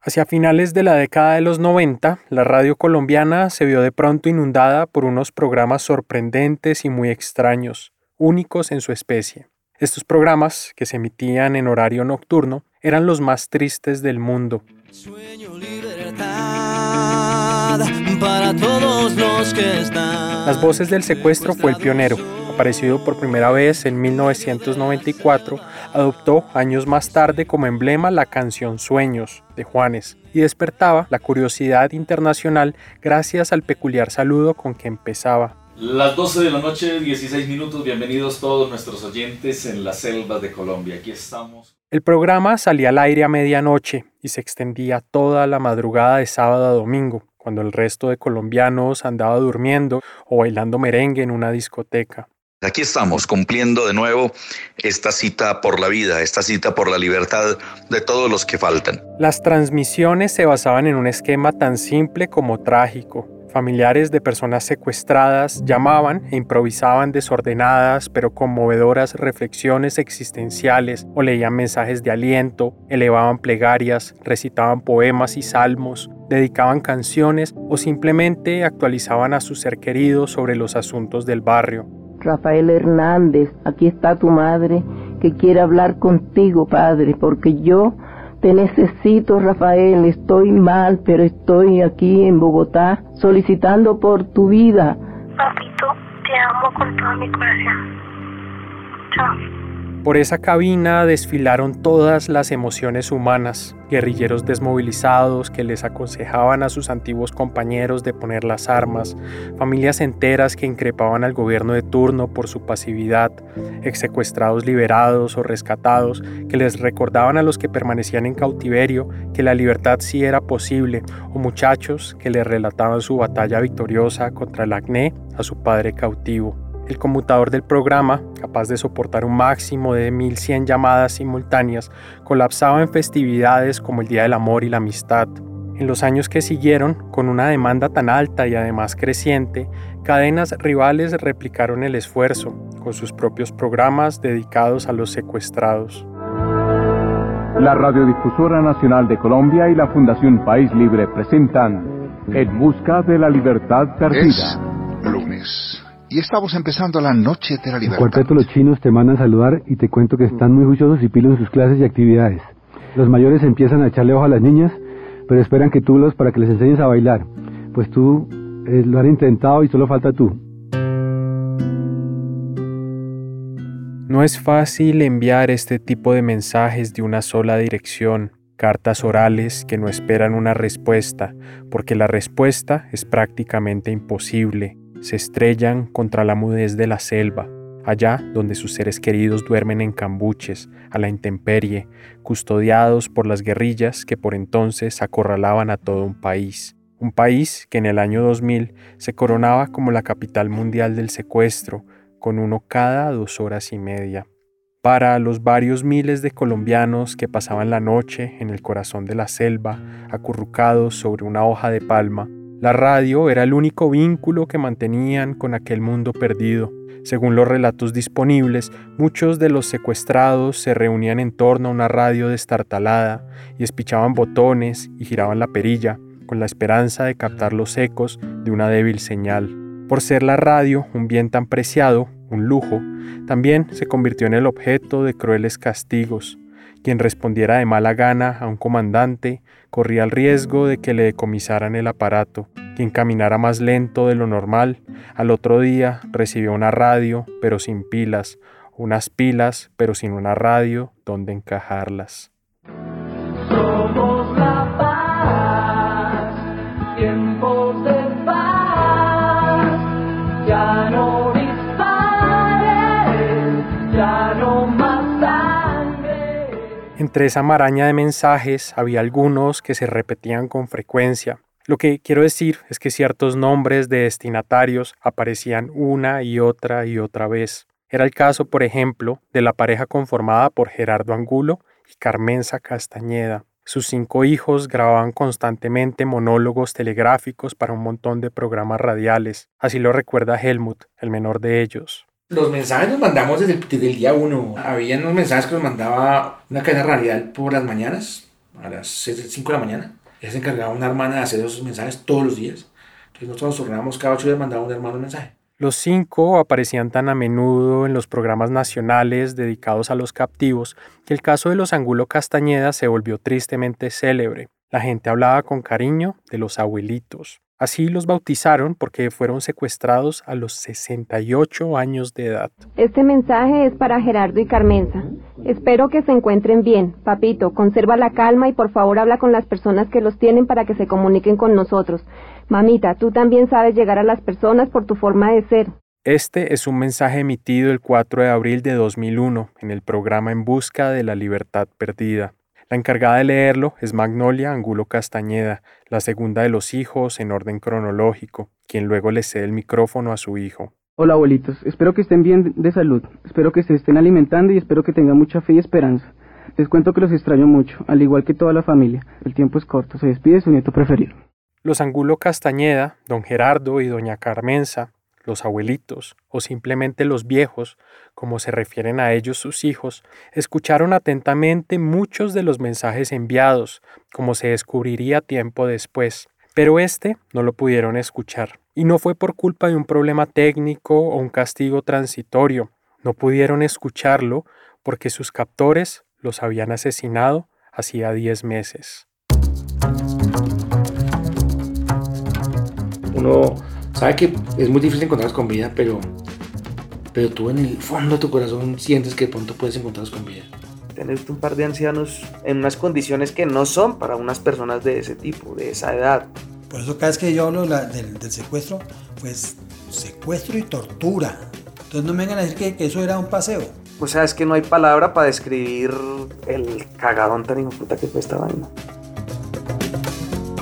Hacia finales de la década de los 90, la radio colombiana se vio de pronto inundada por unos programas sorprendentes y muy extraños, únicos en su especie. Estos programas, que se emitían en horario nocturno, eran los más tristes del mundo. para todos los que están. Las voces del secuestro fue el pionero. Aparecido por primera vez en 1994, adoptó años más tarde como emblema la canción Sueños de Juanes y despertaba la curiosidad internacional gracias al peculiar saludo con que empezaba. Las 12 de la noche, 16 minutos, bienvenidos todos nuestros oyentes en la selva de Colombia. Aquí estamos. El programa salía al aire a medianoche y se extendía toda la madrugada de sábado a domingo, cuando el resto de colombianos andaba durmiendo o bailando merengue en una discoteca. Aquí estamos cumpliendo de nuevo esta cita por la vida, esta cita por la libertad de todos los que faltan. Las transmisiones se basaban en un esquema tan simple como trágico. Familiares de personas secuestradas llamaban e improvisaban desordenadas pero conmovedoras reflexiones existenciales o leían mensajes de aliento, elevaban plegarias, recitaban poemas y salmos, dedicaban canciones o simplemente actualizaban a su ser querido sobre los asuntos del barrio. Rafael Hernández, aquí está tu madre que quiere hablar contigo, padre, porque yo te necesito, Rafael, estoy mal, pero estoy aquí en Bogotá solicitando por tu vida. Papito, te amo con todo mi corazón. Chao. Por esa cabina desfilaron todas las emociones humanas, guerrilleros desmovilizados que les aconsejaban a sus antiguos compañeros de poner las armas, familias enteras que increpaban al gobierno de turno por su pasividad, exsecuestrados liberados o rescatados que les recordaban a los que permanecían en cautiverio que la libertad sí era posible, o muchachos que les relataban su batalla victoriosa contra el acné a su padre cautivo. El conmutador del programa, capaz de soportar un máximo de 1100 llamadas simultáneas, colapsaba en festividades como el Día del Amor y la Amistad. En los años que siguieron, con una demanda tan alta y además creciente, cadenas rivales replicaron el esfuerzo, con sus propios programas dedicados a los secuestrados. La Radiodifusora Nacional de Colombia y la Fundación País Libre presentan En Busca de la Libertad Perdida. lunes y estamos empezando la noche de la libertad. El cuarteto Los Chinos te mandan a saludar y te cuento que están muy juiciosos y pilos en sus clases y actividades. Los mayores empiezan a echarle ojo a las niñas, pero esperan que tú los para que les enseñes a bailar, pues tú eh, lo han intentado y solo falta tú. No es fácil enviar este tipo de mensajes de una sola dirección, cartas orales que no esperan una respuesta, porque la respuesta es prácticamente imposible se estrellan contra la mudez de la selva, allá donde sus seres queridos duermen en cambuches, a la intemperie, custodiados por las guerrillas que por entonces acorralaban a todo un país. Un país que en el año 2000 se coronaba como la capital mundial del secuestro, con uno cada dos horas y media. Para los varios miles de colombianos que pasaban la noche en el corazón de la selva, acurrucados sobre una hoja de palma, la radio era el único vínculo que mantenían con aquel mundo perdido. Según los relatos disponibles, muchos de los secuestrados se reunían en torno a una radio destartalada y espichaban botones y giraban la perilla con la esperanza de captar los ecos de una débil señal. Por ser la radio un bien tan preciado, un lujo, también se convirtió en el objeto de crueles castigos. Quien respondiera de mala gana a un comandante corría el riesgo de que le decomisaran el aparato. Quien caminara más lento de lo normal, al otro día recibió una radio pero sin pilas, unas pilas pero sin una radio donde encajarlas. Entre esa maraña de mensajes había algunos que se repetían con frecuencia. Lo que quiero decir es que ciertos nombres de destinatarios aparecían una y otra y otra vez. Era el caso, por ejemplo, de la pareja conformada por Gerardo Angulo y Carmenza Castañeda. Sus cinco hijos grababan constantemente monólogos telegráficos para un montón de programas radiales. Así lo recuerda Helmut, el menor de ellos. Los mensajes los mandamos desde el, día uno. Había unos mensajes que nos mandaba una cadena radial por las mañanas, a las 5 de la mañana. Ella se encargaba una hermana de hacer esos mensajes todos los días. Entonces nosotros nos turnábamos cada ocho días mandaba un hermano un mensaje. Los cinco aparecían tan a menudo en los programas nacionales dedicados a los captivos que el caso de los Angulo Castañeda se volvió tristemente célebre. La gente hablaba con cariño de los abuelitos. Así los bautizaron porque fueron secuestrados a los 68 años de edad. Este mensaje es para Gerardo y Carmenza. Espero que se encuentren bien. Papito, conserva la calma y por favor habla con las personas que los tienen para que se comuniquen con nosotros. Mamita, tú también sabes llegar a las personas por tu forma de ser. Este es un mensaje emitido el 4 de abril de 2001 en el programa En Busca de la Libertad Perdida. La encargada de leerlo es Magnolia Angulo Castañeda, la segunda de los hijos en orden cronológico, quien luego le cede el micrófono a su hijo. Hola abuelitos, espero que estén bien de salud, espero que se estén alimentando y espero que tengan mucha fe y esperanza. Les cuento que los extraño mucho, al igual que toda la familia. El tiempo es corto, se despide su nieto preferido. Los Angulo Castañeda, don Gerardo y doña Carmenza, los abuelitos o simplemente los viejos, como se refieren a ellos sus hijos, escucharon atentamente muchos de los mensajes enviados, como se descubriría tiempo después. Pero este no lo pudieron escuchar, y no fue por culpa de un problema técnico o un castigo transitorio. No pudieron escucharlo porque sus captores los habían asesinado hacía diez meses. Uno sabe que es muy difícil encontrarlos con vida, pero, pero tú en el fondo de tu corazón sientes que de pronto puedes encontrarlos con vida. Tener un par de ancianos en unas condiciones que no son para unas personas de ese tipo, de esa edad. Por eso cada vez que yo hablo del, secuestro, pues secuestro y tortura. Entonces no me vengan a decir que, que eso era un paseo. O sea, es que no hay palabra para describir el cagadón tan hijo puta que fue esta vaina.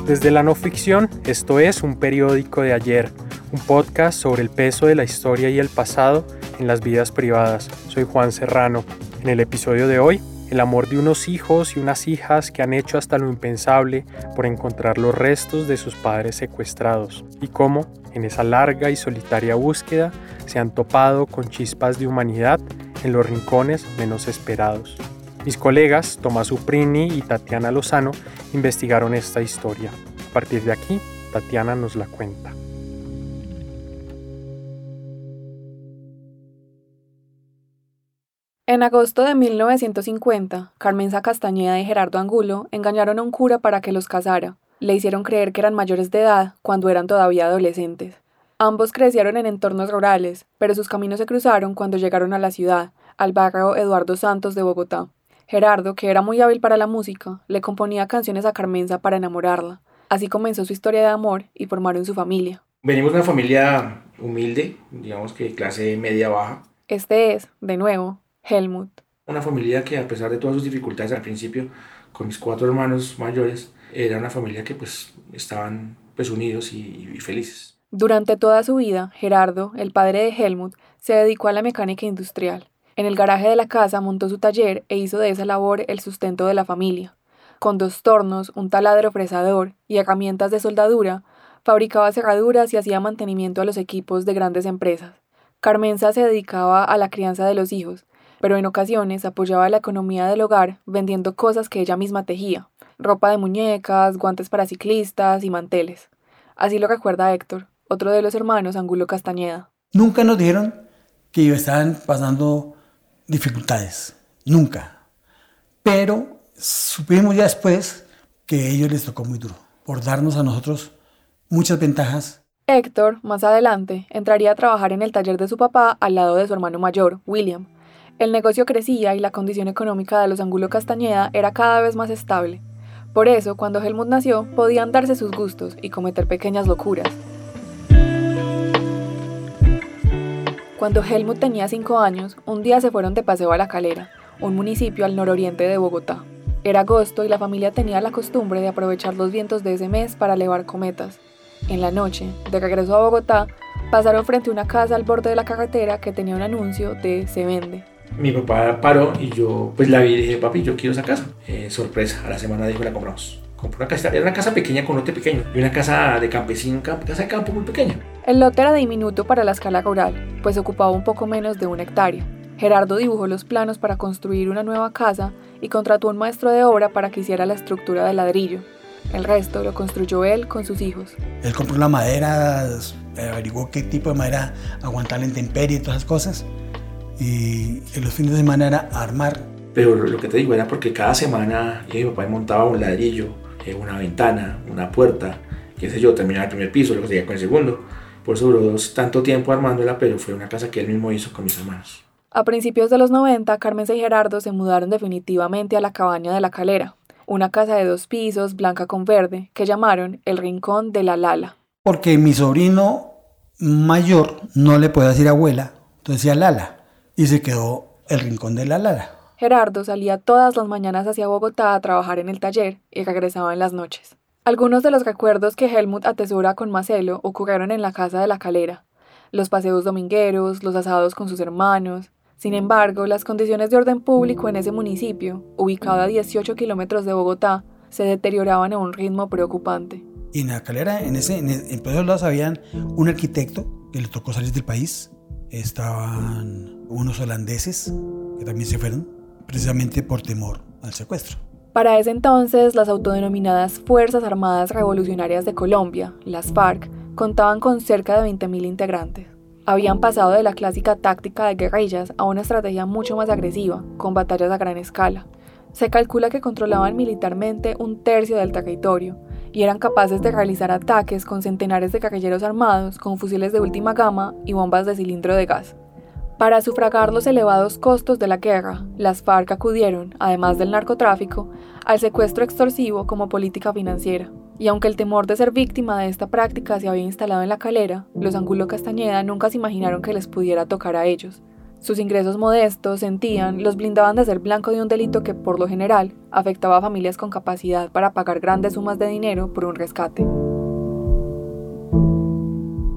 Desde la no ficción, esto es un periódico de ayer, un podcast sobre el peso de la historia y el pasado en las vidas privadas. Soy Juan Serrano. En el episodio de hoy, el amor de unos hijos y unas hijas que han hecho hasta lo impensable por encontrar los restos de sus padres secuestrados y cómo, en esa larga y solitaria búsqueda, se han topado con chispas de humanidad en los rincones menos esperados. Mis colegas Tomás Uprini y Tatiana Lozano investigaron esta historia. A partir de aquí, Tatiana nos la cuenta. En agosto de 1950, Carmenza Castañeda y Gerardo Angulo engañaron a un cura para que los casara. Le hicieron creer que eran mayores de edad cuando eran todavía adolescentes. Ambos crecieron en entornos rurales, pero sus caminos se cruzaron cuando llegaron a la ciudad, al barrio Eduardo Santos de Bogotá. Gerardo, que era muy hábil para la música, le componía canciones a Carmenza para enamorarla. Así comenzó su historia de amor y formaron su familia. Venimos de una familia humilde, digamos que clase media baja. Este es, de nuevo, Helmut. Una familia que a pesar de todas sus dificultades al principio, con mis cuatro hermanos mayores, era una familia que pues estaban pues unidos y, y felices. Durante toda su vida, Gerardo, el padre de Helmut, se dedicó a la mecánica industrial. En el garaje de la casa montó su taller e hizo de esa labor el sustento de la familia. Con dos tornos, un taladro fresador y herramientas de soldadura, fabricaba cerraduras y hacía mantenimiento a los equipos de grandes empresas. Carmenza se dedicaba a la crianza de los hijos, pero en ocasiones apoyaba la economía del hogar vendiendo cosas que ella misma tejía, ropa de muñecas, guantes para ciclistas y manteles. Así lo recuerda Héctor, otro de los hermanos Angulo Castañeda. Nunca nos dijeron que estaban pasando dificultades, nunca. Pero supimos ya después que a ellos les tocó muy duro, por darnos a nosotros muchas ventajas. Héctor, más adelante, entraría a trabajar en el taller de su papá al lado de su hermano mayor, William. El negocio crecía y la condición económica de los Angulo Castañeda era cada vez más estable. Por eso, cuando Helmut nació, podían darse sus gustos y cometer pequeñas locuras. Cuando Helmut tenía 5 años, un día se fueron de paseo a La Calera, un municipio al nororiente de Bogotá. Era agosto y la familia tenía la costumbre de aprovechar los vientos de ese mes para elevar cometas. En la noche, de regreso a Bogotá, pasaron frente a una casa al borde de la carretera que tenía un anuncio de se vende. Mi papá paró y yo pues la vi y dije, papi, yo quiero esa casa. Eh, sorpresa, a la semana dijo la compramos compró una casa, era una casa pequeña con lote pequeño y una casa de campesino, una casa de campo muy pequeña. El lote era diminuto para la escala rural, pues ocupaba un poco menos de una hectárea. Gerardo dibujó los planos para construir una nueva casa y contrató a un maestro de obra para que hiciera la estructura de ladrillo. El resto lo construyó él con sus hijos. Él compró la madera, averiguó qué tipo de madera aguantaba la intemperie y todas esas cosas. Y en los fines de semana era armar. Pero lo que te digo era porque cada semana mi papá montaba un ladrillo, eh, una ventana, una puerta, qué sé yo, terminaba el primer piso, luego seguía con el segundo. Por eso duró tanto tiempo armándola, pero fue una casa que él mismo hizo con mis hermanos. A principios de los 90, Carmen y Gerardo se mudaron definitivamente a la cabaña de la calera, una casa de dos pisos, blanca con verde, que llamaron el Rincón de la Lala. Porque mi sobrino mayor no le puede decir abuela, entonces decía Lala, y se quedó el Rincón de la Lala. Gerardo salía todas las mañanas hacia Bogotá a trabajar en el taller y regresaba en las noches. Algunos de los recuerdos que Helmut atesora con Marcelo ocurrieron en la casa de la calera. Los paseos domingueros, los asados con sus hermanos, sin embargo, las condiciones de orden público en ese municipio, ubicado a 18 kilómetros de Bogotá, se deterioraban a un ritmo preocupante. Y en la calera, en, ese, en, en todos lados, habían un arquitecto que le tocó salir del país. Estaban unos holandeses que también se fueron, precisamente por temor al secuestro. Para ese entonces, las autodenominadas Fuerzas Armadas Revolucionarias de Colombia, las FARC, contaban con cerca de 20.000 integrantes habían pasado de la clásica táctica de guerrillas a una estrategia mucho más agresiva, con batallas a gran escala. Se calcula que controlaban militarmente un tercio del territorio y eran capaces de realizar ataques con centenares de guerrilleros armados con fusiles de última gama y bombas de cilindro de gas. Para sufragar los elevados costos de la guerra, las FARC acudieron, además del narcotráfico, al secuestro extorsivo como política financiera. Y aunque el temor de ser víctima de esta práctica se había instalado en la calera, los Angulo Castañeda nunca se imaginaron que les pudiera tocar a ellos. Sus ingresos modestos, sentían, los blindaban de ser blanco de un delito que, por lo general, afectaba a familias con capacidad para pagar grandes sumas de dinero por un rescate.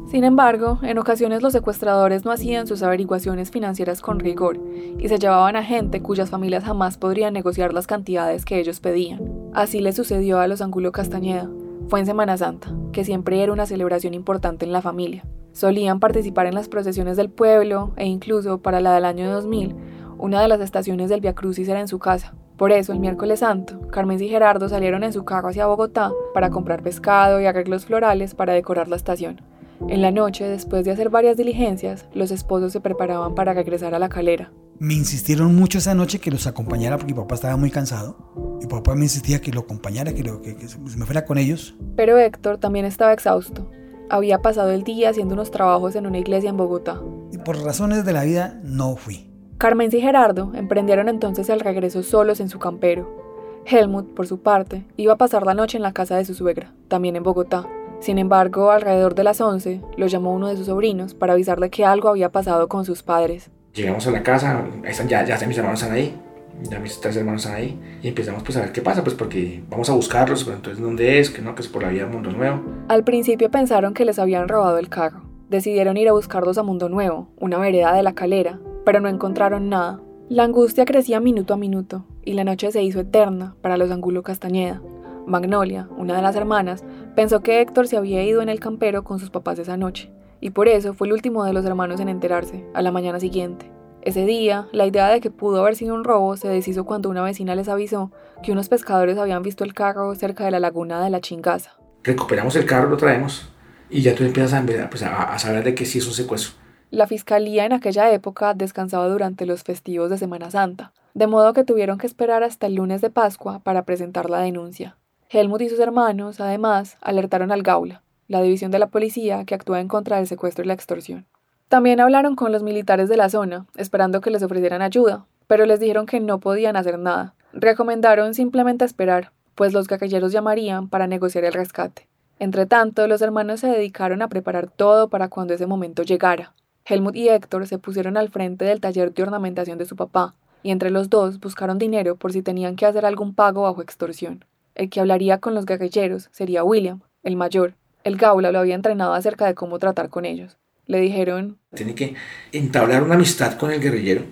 Sin embargo, en ocasiones los secuestradores no hacían sus averiguaciones financieras con rigor y se llevaban a gente cuyas familias jamás podrían negociar las cantidades que ellos pedían. Así le sucedió a los Angulo Castañeda. Fue en Semana Santa, que siempre era una celebración importante en la familia. Solían participar en las procesiones del pueblo e incluso para la del año 2000, una de las estaciones del Via Crucis era en su casa. Por eso, el miércoles santo, Carmen y Gerardo salieron en su carro hacia Bogotá para comprar pescado y arreglos florales para decorar la estación. En la noche, después de hacer varias diligencias, los esposos se preparaban para regresar a la calera. Me insistieron mucho esa noche que los acompañara porque mi papá estaba muy cansado. Mi papá me insistía que lo acompañara, que, lo, que, me fuera con ellos. Pero Héctor también estaba exhausto. Había pasado el día haciendo unos trabajos en una iglesia en Bogotá. Y por razones de la vida no fui. Carmen y Gerardo emprendieron entonces el regreso solos en su campero. Helmut, por su parte, iba a pasar la noche en la casa de su suegra, también en Bogotá. Sin embargo, alrededor de las 11, lo llamó uno de sus sobrinos para avisarle que algo había pasado con sus padres. Llegamos a la casa, ya, ya mis hermanos están ahí, ya mis tres hermanos están ahí, y empezamos pues a ver qué pasa, pues porque vamos a buscarlos, pero entonces ¿dónde es? Que no, que es por la vía Mundo Nuevo. Al principio pensaron que les habían robado el carro. Decidieron ir a buscarlos a Mundo Nuevo, una vereda de la calera, pero no encontraron nada. La angustia crecía minuto a minuto, y la noche se hizo eterna para los Angulo Castañeda. Magnolia, una de las hermanas, pensó que Héctor se había ido en el campero con sus papás esa noche, y por eso fue el último de los hermanos en enterarse, a la mañana siguiente. Ese día, la idea de que pudo haber sido un robo se deshizo cuando una vecina les avisó que unos pescadores habían visto el carro cerca de la laguna de la Chingaza. Recuperamos el carro, lo traemos, y ya tú empiezas a, pues, a, saber de que sí es un secuestro. La fiscalía en aquella época descansaba durante los festivos de Semana Santa, de modo que tuvieron que esperar hasta el lunes de Pascua para presentar la denuncia. Helmut y sus hermanos, además, alertaron al Gaula, la división de la policía que actúa en contra del secuestro y la extorsión. También hablaron con los militares de la zona, esperando que les ofrecieran ayuda, pero les dijeron que no podían hacer nada. Recomendaron simplemente esperar, pues los guerrilleros llamarían para negociar el rescate. Entretanto, los hermanos se dedicaron a preparar todo para cuando ese momento llegara. Helmut y Héctor se pusieron al frente del taller de ornamentación de su papá, y entre los dos buscaron dinero por si tenían que hacer algún pago bajo extorsión. El que hablaría con los guerrilleros sería William, el mayor. El Gaula lo había entrenado acerca de cómo tratar con ellos. Le dijeron... Tiene que entablar una amistad con el guerrillero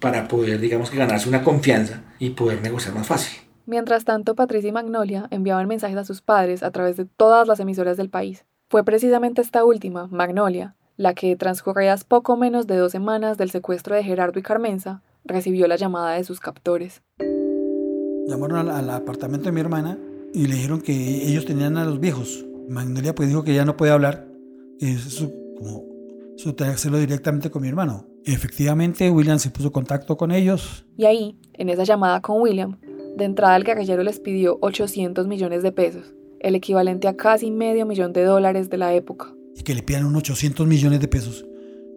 para poder, digamos que, ganarse una confianza y poder negociar más fácil. Mientras tanto, Patricia y Magnolia enviaban mensajes a sus padres a través de todas las emisoras del país. Fue precisamente esta última, Magnolia, la que, transcurridas poco menos de dos semanas del secuestro de Gerardo y Carmenza, recibió la llamada de sus captores. Llamaron al, apartamento de mi hermana y le dijeron que ellos tenían a los viejos. Magnolia pues dijo que ya no puede hablar, que es como su hacerlo directamente con mi hermano. Efectivamente, William se puso en contacto con ellos. Y ahí, en esa llamada con William, de entrada el guerrillero les pidió 800 millones de pesos, el equivalente a casi medio millón de dólares de la época. Y que le pidan unos 800 millones de pesos,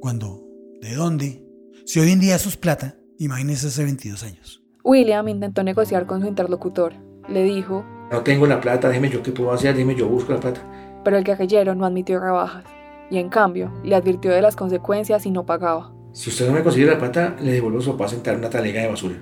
cuando, ¿de dónde? Si hoy en día eso es plata, imagínese hace 22 años. William intentó negociar con su interlocutor. Le dijo, no tengo la plata, dime yo qué puedo hacer, dime yo busco la plata. Pero el guerrillero no admitió rebajas y en cambio le advirtió de las consecuencias si no pagaba. Si usted no me consigue la plata, le devuelvo su papá a sentar una talega de basura.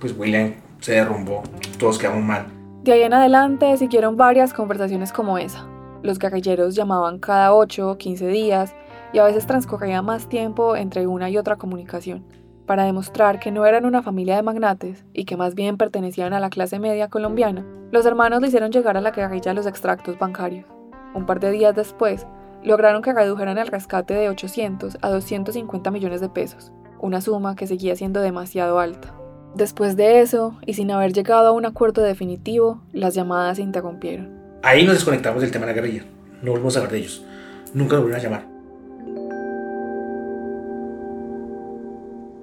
Pues William se derrumbó, todos quedamos mal. De ahí en adelante siguieron varias conversaciones como esa. Los guerrilleros llamaban cada 8 o 15 días y a veces transcurría más tiempo entre una y otra comunicación para demostrar que no eran una familia de magnates y que más bien pertenecían a la clase media colombiana, los hermanos le hicieron llegar a la guerrilla los extractos bancarios. Un par de días después, lograron que redujeran el rescate de 800 a 250 millones de pesos, una suma que seguía siendo demasiado alta. Después de eso, y sin haber llegado a un acuerdo definitivo, las llamadas se interrumpieron. Ahí nos desconectamos del tema de la guerrilla. No volvimos a hablar de ellos. Nunca volvieron a llamar.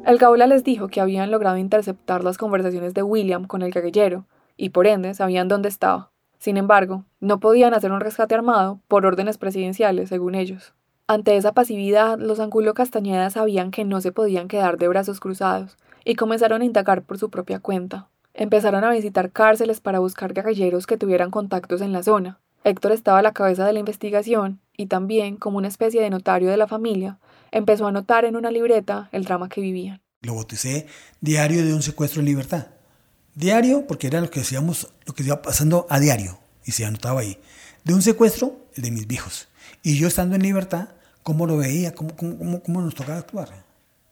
El Gaula les dijo que habían logrado interceptar las conversaciones de William con el guerrillero y por ende sabían dónde estaba. Sin embargo, no podían hacer un rescate armado por órdenes presidenciales, según ellos. Ante esa pasividad, los Angulo Castañeda sabían que no se podían quedar de brazos cruzados y comenzaron a indagar por su propia cuenta. Empezaron a visitar cárceles para buscar guerrilleros que tuvieran contactos en la zona. Héctor estaba a la cabeza de la investigación y también, como una especie de notario de la familia, empezó a anotar en una libreta el drama que vivían. Lo bauticé Diario de un secuestro en libertad. Diario porque era lo que decíamos, lo que iba pasando a diario, y se anotaba ahí. De un secuestro, el de mis viejos. Y yo estando en libertad, cómo lo veía, cómo, cómo, cómo nos tocaba actuar.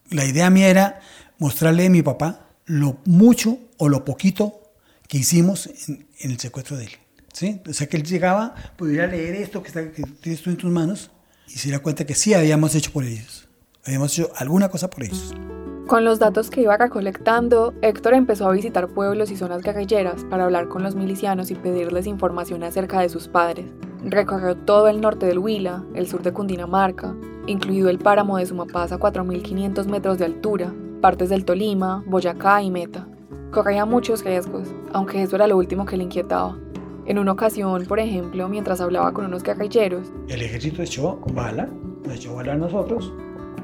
La idea mía era mostrarle a mi papá lo mucho o lo poquito que hicimos en, el secuestro de él. ¿sí? O sea, que él llegaba, pudiera leer esto que está que tienes tú en tus manos y se diera cuenta que sí habíamos hecho por ellos. Habíamos hecho alguna cosa por ellos. Con los datos que iba recolectando, Héctor empezó a visitar pueblos y zonas guerrilleras para hablar con los milicianos y pedirles información acerca de sus padres. Recorrió todo el norte del Huila, el sur de Cundinamarca, incluido el páramo de Sumapaz a 4.500 metros de altura, partes del Tolima, Boyacá y Meta. Corría muchos riesgos, aunque eso era lo último que le inquietaba. En una ocasión, por ejemplo, mientras hablaba con unos guerrilleros, el ejército echó bala, nos echó bala a nosotros.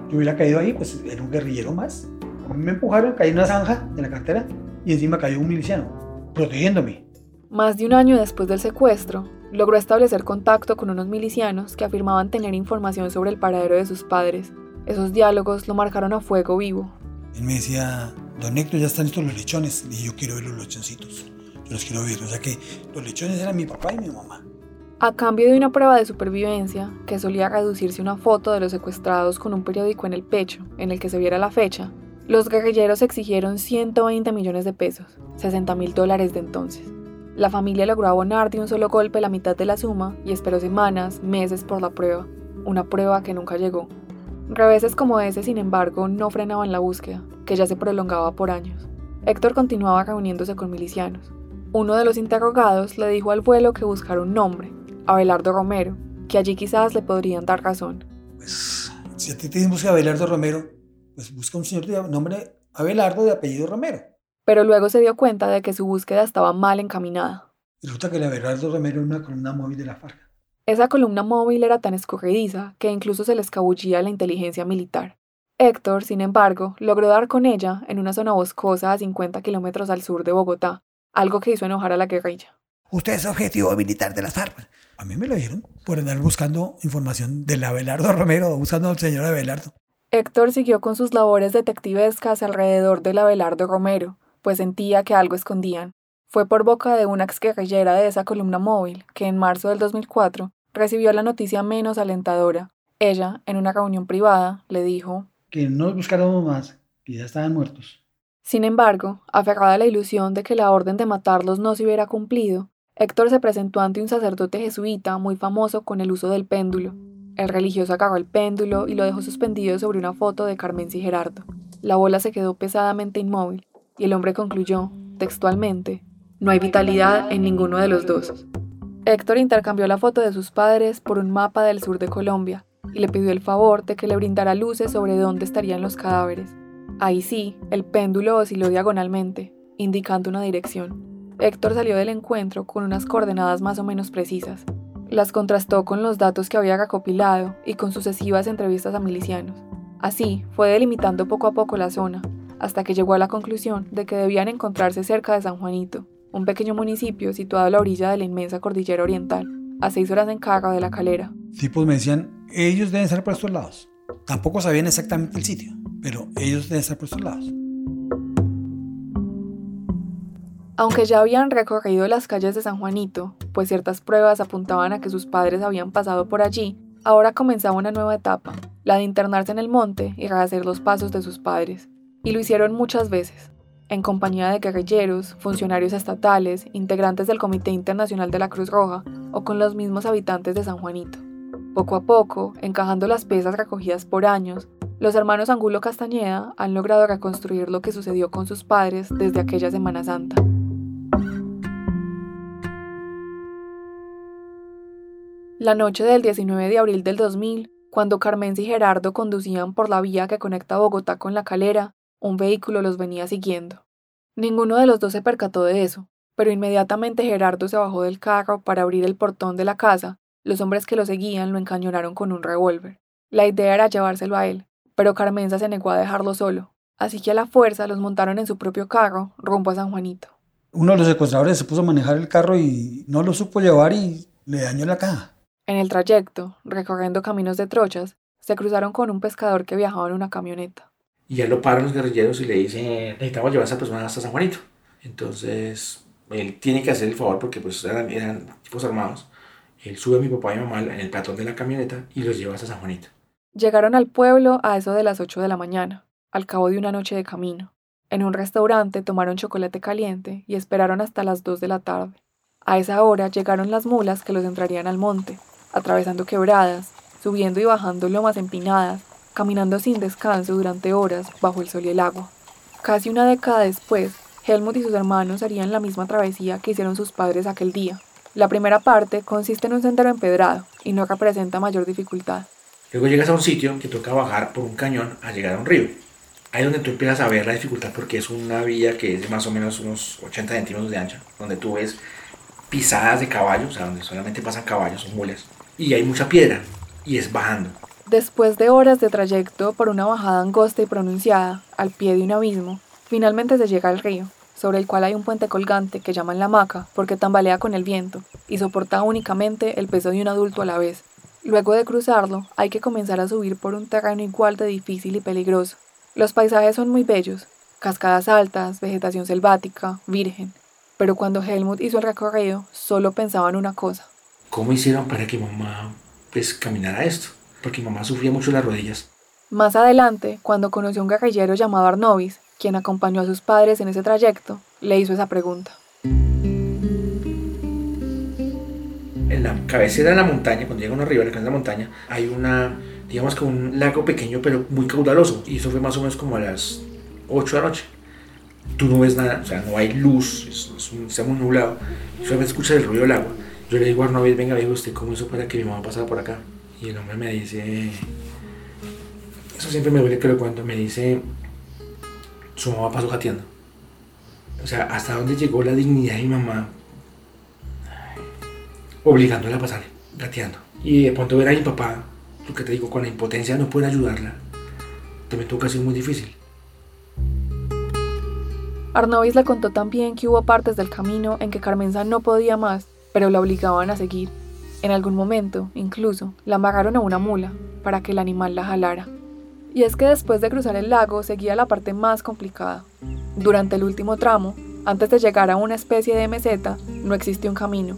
Yo hubiera caído ahí, pues era un guerrillero más. Me empujaron, caí en una zanja de la cartera y encima cayó un miliciano, protegiéndome. Más de un año después del secuestro, logró establecer contacto con unos milicianos que afirmaban tener información sobre el paradero de sus padres. Esos diálogos lo marcaron a fuego vivo, él me decía, don Héctor, ya están listos los lechones. Y yo quiero ver los lechoncitos. Los quiero ver. O sea que los lechones eran mi papá y mi mamá. A cambio de una prueba de supervivencia, que solía reducirse una foto de los secuestrados con un periódico en el pecho, en el que se viera la fecha, los guerrilleros exigieron 120 millones de pesos, 60 mil dólares de entonces. La familia logró abonar de un solo golpe la mitad de la suma y esperó semanas, meses por la prueba, una prueba que nunca llegó. Reveses como ese, sin embargo, no frenaban la búsqueda, que ya se prolongaba por años. Héctor continuaba reuniéndose con milicianos. Uno de los interrogados le dijo al vuelo que buscara un nombre, Abelardo Romero, que allí quizás le podrían dar razón. Pues, si a ti te busca Abelardo Romero, pues busca un señor de nombre Abelardo de apellido Romero. Pero luego se dio cuenta de que su búsqueda estaba mal encaminada. Resulta que el Abelardo Romero era una columna móvil de la FARC. Esa columna móvil era tan escurridiza que incluso se le escabullía la inteligencia militar. Héctor, sin embargo, logró dar con ella en una zona boscosa a 50 kilómetros al sur de Bogotá, algo que hizo enojar a la guerrilla. Usted es objetivo militar de las FARC. A mí me lo dijeron por andar buscando información del Abelardo Romero, buscando al señor Abelardo. Héctor siguió con sus labores detectivescas alrededor del Abelardo Romero, pues sentía que algo escondían. Fue por boca de una ex guerrillera de esa columna móvil que en marzo del 2004 recibió la noticia menos alentadora. Ella, en una reunión privada, le dijo que no buscáramos más, que ya estaban muertos. Sin embargo, aferrada a la ilusión de que la orden de matarlos no se hubiera cumplido, Héctor se presentó ante un sacerdote jesuita muy famoso con el uso del péndulo. El religioso agarró el péndulo y lo dejó suspendido sobre una foto de Carmen y Gerardo. La bola se quedó pesadamente inmóvil y el hombre concluyó, textualmente, no hay vitalidad en ninguno de los dos. Héctor intercambió la foto de sus padres por un mapa del sur de Colombia y le pidió el favor de que le brindara luces sobre dónde estarían los cadáveres. Ahí sí, el péndulo osciló diagonalmente, indicando una dirección. Héctor salió del encuentro con unas coordenadas más o menos precisas. Las contrastó con los datos que había recopilado y con sucesivas entrevistas a milicianos. Así, fue delimitando poco a poco la zona, hasta que llegó a la conclusión de que debían encontrarse cerca de San Juanito, un pequeño municipio situado a la orilla de la inmensa cordillera oriental, a seis horas en carga de la calera. Tipos me decían, ellos deben estar por estos lados. Tampoco sabían exactamente el sitio, pero ellos deben estar por estos lados. Aunque ya habían recorrido las calles de San Juanito, pues ciertas pruebas apuntaban a que sus padres habían pasado por allí, ahora comenzaba una nueva etapa, la de internarse en el monte y rehacer los pasos de sus padres. Y lo hicieron muchas veces, en compañía de guerrilleros, funcionarios estatales, integrantes del Comité Internacional de la Cruz Roja o con los mismos habitantes de San Juanito. Poco a poco, encajando las piezas recogidas por años, los hermanos Angulo Castañeda han logrado reconstruir lo que sucedió con sus padres desde aquella Semana Santa. La noche del 19 de abril del 2000, cuando Carmen y Gerardo conducían por la vía que conecta Bogotá con la calera, un vehículo los venía siguiendo. Ninguno de los dos se percató de eso, pero inmediatamente Gerardo se bajó del carro para abrir el portón de la casa. Los hombres que lo seguían lo encañonaron con un revólver. La idea era llevárselo a él, pero Carmenza se negó a dejarlo solo, así que a la fuerza los montaron en su propio carro rumbo a San Juanito. Uno de los secuestradores se puso a manejar el carro y no lo supo llevar y le dañó la caja. En el trayecto, recorriendo caminos de trochas, se cruzaron con un pescador que viajaba en una camioneta. Y ya lo paran los guerrilleros y le dicen, necesitamos llevar a esa persona hasta San Juanito. Entonces, él tiene que hacer el favor porque pues eran, eran tipos armados. Él sube a mi papá y mi mamá en el platón de la camioneta y los lleva hasta San Juanito. Llegaron al pueblo a eso de las 8 de la mañana, al cabo de una noche de camino. En un restaurante tomaron chocolate caliente y esperaron hasta las 2 de la tarde. A esa hora llegaron las mulas que los entrarían al monte, atravesando quebradas, subiendo y bajando lomas empinadas, caminando sin descanso durante horas bajo el sol y el agua. Casi una década después, Helmut y sus hermanos harían la misma travesía que hicieron sus padres aquel día. La primera parte consiste en un sendero empedrado y no representa mayor dificultad. Luego llegas a un sitio que toca bajar por un cañón a llegar a un río. Ahí es donde tú empiezas a ver la dificultad porque es una vía que es de más o menos unos 80 centímetros de ancha, donde tú ves pisadas de caballos, o sea, donde solamente pasan caballos o mulas, y hay mucha piedra y es bajando. Después de horas de trayecto por una bajada angosta y pronunciada, al pie de un abismo, finalmente se llega al río, sobre el cual hay un puente colgante que llaman la hamaca porque tambalea con el viento y soporta únicamente el peso de un adulto a la vez. Luego de cruzarlo, hay que comenzar a subir por un terreno igual de difícil y peligroso. Los paisajes son muy bellos, cascadas altas, vegetación selvática, virgen, pero cuando Helmut hizo el recorrido, solo pensaba en una cosa, ¿Cómo hicieron para que mamá pues caminara esto? Porque mamá sufría mucho las rodillas. Más adelante, cuando conoció a un guerrillero llamado Arnovis, quien acompañó a sus padres en ese trayecto, le hizo esa pregunta. La cabecera de la montaña, cuando llega uno arriba, la de la montaña, hay una, digamos que un lago pequeño pero muy caudaloso. Y eso fue más o menos como a las 8 de la noche. Tú no ves nada, o sea, no hay luz, es, es un, está muy nublado. Solamente escuchas el ruido del agua. Yo le digo a Arnovis, venga, viejo, ¿usted cómo hizo para que mi mamá pasara por acá? Y el hombre me dice, eso siempre me duele que lo cuento, me dice, su mamá pasó gateando. O sea, hasta dónde llegó la dignidad de mi mamá, obligándola a pasar, gateando. Y de pronto ver a mi papá, lo que te digo, con la impotencia no poder ayudarla, también tuvo que muy difícil. Arnovis le contó también que hubo partes del camino en que Carmenza no podía más pero la obligaban a seguir. En algún momento, incluso, la amarraron a una mula para que el animal la jalara. Y es que después de cruzar el lago seguía la parte más complicada. Durante el último tramo, antes de llegar a una especie de meseta, no existe un camino.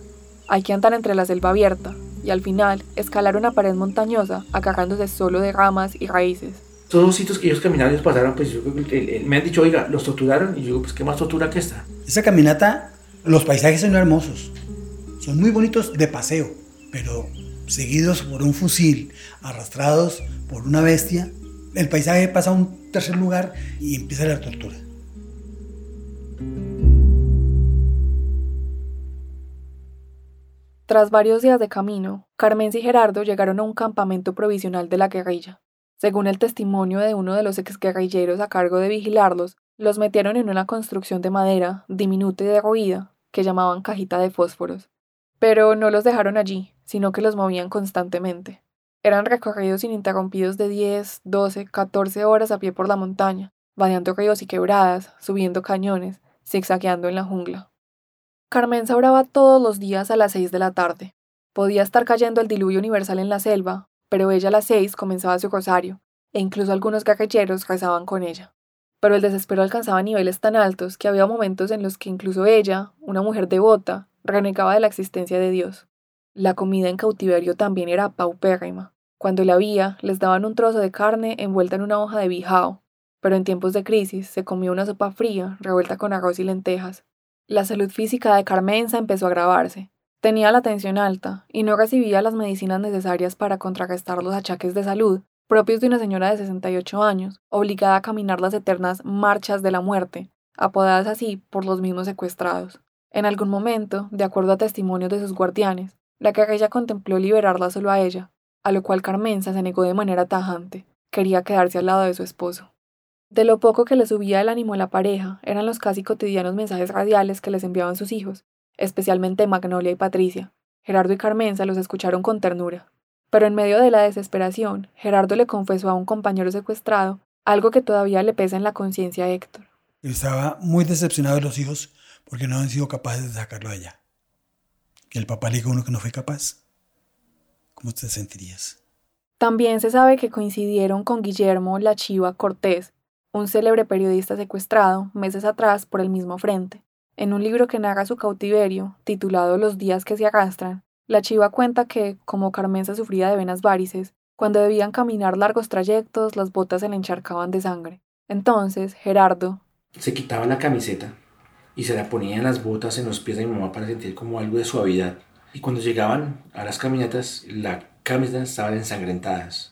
Hay que andar entre la selva abierta y al final escalar una pared montañosa agarrándose solo de ramas y raíces. Todos los sitios que ellos caminaron y pasaron, pues yo, me han dicho, oiga, los torturaron y yo digo, pues qué más tortura que esta. Esa caminata, los paisajes son hermosos. Son muy bonitos de paseo, pero seguidos por un fusil, arrastrados por una bestia, el paisaje pasa a un tercer lugar y empieza la tortura. Tras varios días de camino, Carmen y Gerardo llegaron a un campamento provisional de la guerrilla. Según el testimonio de uno de los exguerrilleros a cargo de vigilarlos, los metieron en una construcción de madera, diminuta y derruida, que llamaban cajita de fósforos. Pero no los dejaron allí, sino que los movían constantemente. Eran recorridos ininterrumpidos de 10, 12, 14 horas a pie por la montaña, vadeando ríos y quebradas, subiendo cañones, zigzagueando en la jungla. Carmen oraba todos los días a las seis de la tarde. Podía estar cayendo el diluvio universal en la selva, pero ella a las seis comenzaba su rosario, e incluso algunos guerrilleros rezaban con ella. Pero el desespero alcanzaba niveles tan altos que había momentos en los que incluso ella, una mujer devota, renegaba de la existencia de Dios. La comida en cautiverio también era paupérrima. Cuando la había, les daban un trozo de carne envuelta en una hoja de bijao, pero en tiempos de crisis se comía una sopa fría revuelta con arroz y lentejas, la salud física de Carmenza empezó a agravarse. Tenía la tensión alta y no recibía las medicinas necesarias para contrarrestar los achaques de salud propios de una señora de 68 años, obligada a caminar las eternas marchas de la muerte, apodadas así por los mismos secuestrados. En algún momento, de acuerdo a testimonios de sus guardianes, la guerrilla contempló liberarla solo a ella, a lo cual Carmenza se negó de manera tajante. Quería quedarse al lado de su esposo. De lo poco que le subía el ánimo a la pareja eran los casi cotidianos mensajes radiales que les enviaban sus hijos, especialmente Magnolia y Patricia. Gerardo y Carmenza los escucharon con ternura. Pero en medio de la desesperación, Gerardo le confesó a un compañero secuestrado algo que todavía le pesa en la conciencia a Héctor. Estaba muy decepcionado de los hijos porque no han sido capaces de sacarlo a ella. Que el papá le dijo a uno que no fue capaz. ¿Cómo te sentirías? También se sabe que coincidieron con Guillermo La Chiva Cortés, un célebre periodista secuestrado meses atrás por el mismo frente. En un libro que narra su cautiverio, titulado Los días que se arrastran, la chiva cuenta que, como Carmenza sufría de venas varices, cuando debían caminar largos trayectos, las botas se le encharcaban de sangre. Entonces, Gerardo se quitaba la camiseta y se la ponía en las botas en los pies de mi mamá para sentir como algo de suavidad. Y cuando llegaban a las caminatas, la camiseta estaban ensangrentadas.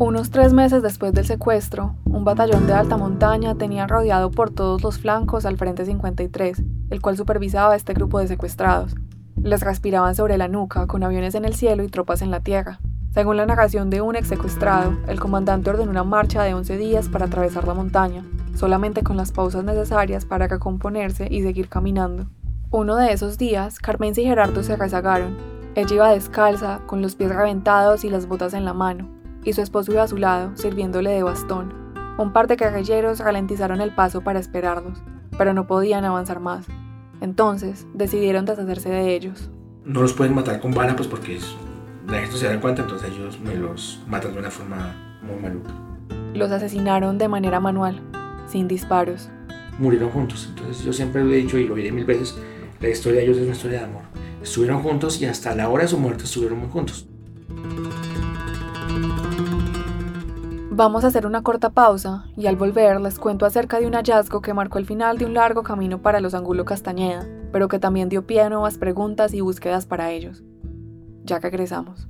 Unos tres meses después del secuestro, un batallón de alta montaña tenía rodeado por todos los flancos al Frente 53, el cual supervisaba este grupo de secuestrados. Les respiraban sobre la nuca, con aviones en el cielo y tropas en la tierra. Según la narración de un ex secuestrado, el comandante ordenó una marcha de 11 días para atravesar la montaña, solamente con las pausas necesarias para recomponerse y seguir caminando. Uno de esos días, Carmen y Gerardo se rezagaron. Ella iba descalza, con los pies reventados y las botas en la mano y su esposo iba a su lado, sirviéndole de bastón. Un par de guerrilleros ralentizaron el paso para esperarlos, pero no podían avanzar más. Entonces decidieron deshacerse de ellos. No los pueden matar con bala, pues porque la gente se da cuenta, entonces ellos me los matan de una forma muy maluca. Los asesinaron de manera manual, sin disparos. Murieron juntos, entonces yo siempre lo he dicho y lo diré mil veces, la historia de ellos es una historia de amor. Estuvieron juntos y hasta la hora de su muerte estuvieron muy juntos. Vamos a hacer una corta pausa y al volver les cuento acerca de un hallazgo que marcó el final de un largo camino para los Angulo Castañeda, pero que también dio pie a nuevas preguntas y búsquedas para ellos. Ya regresamos.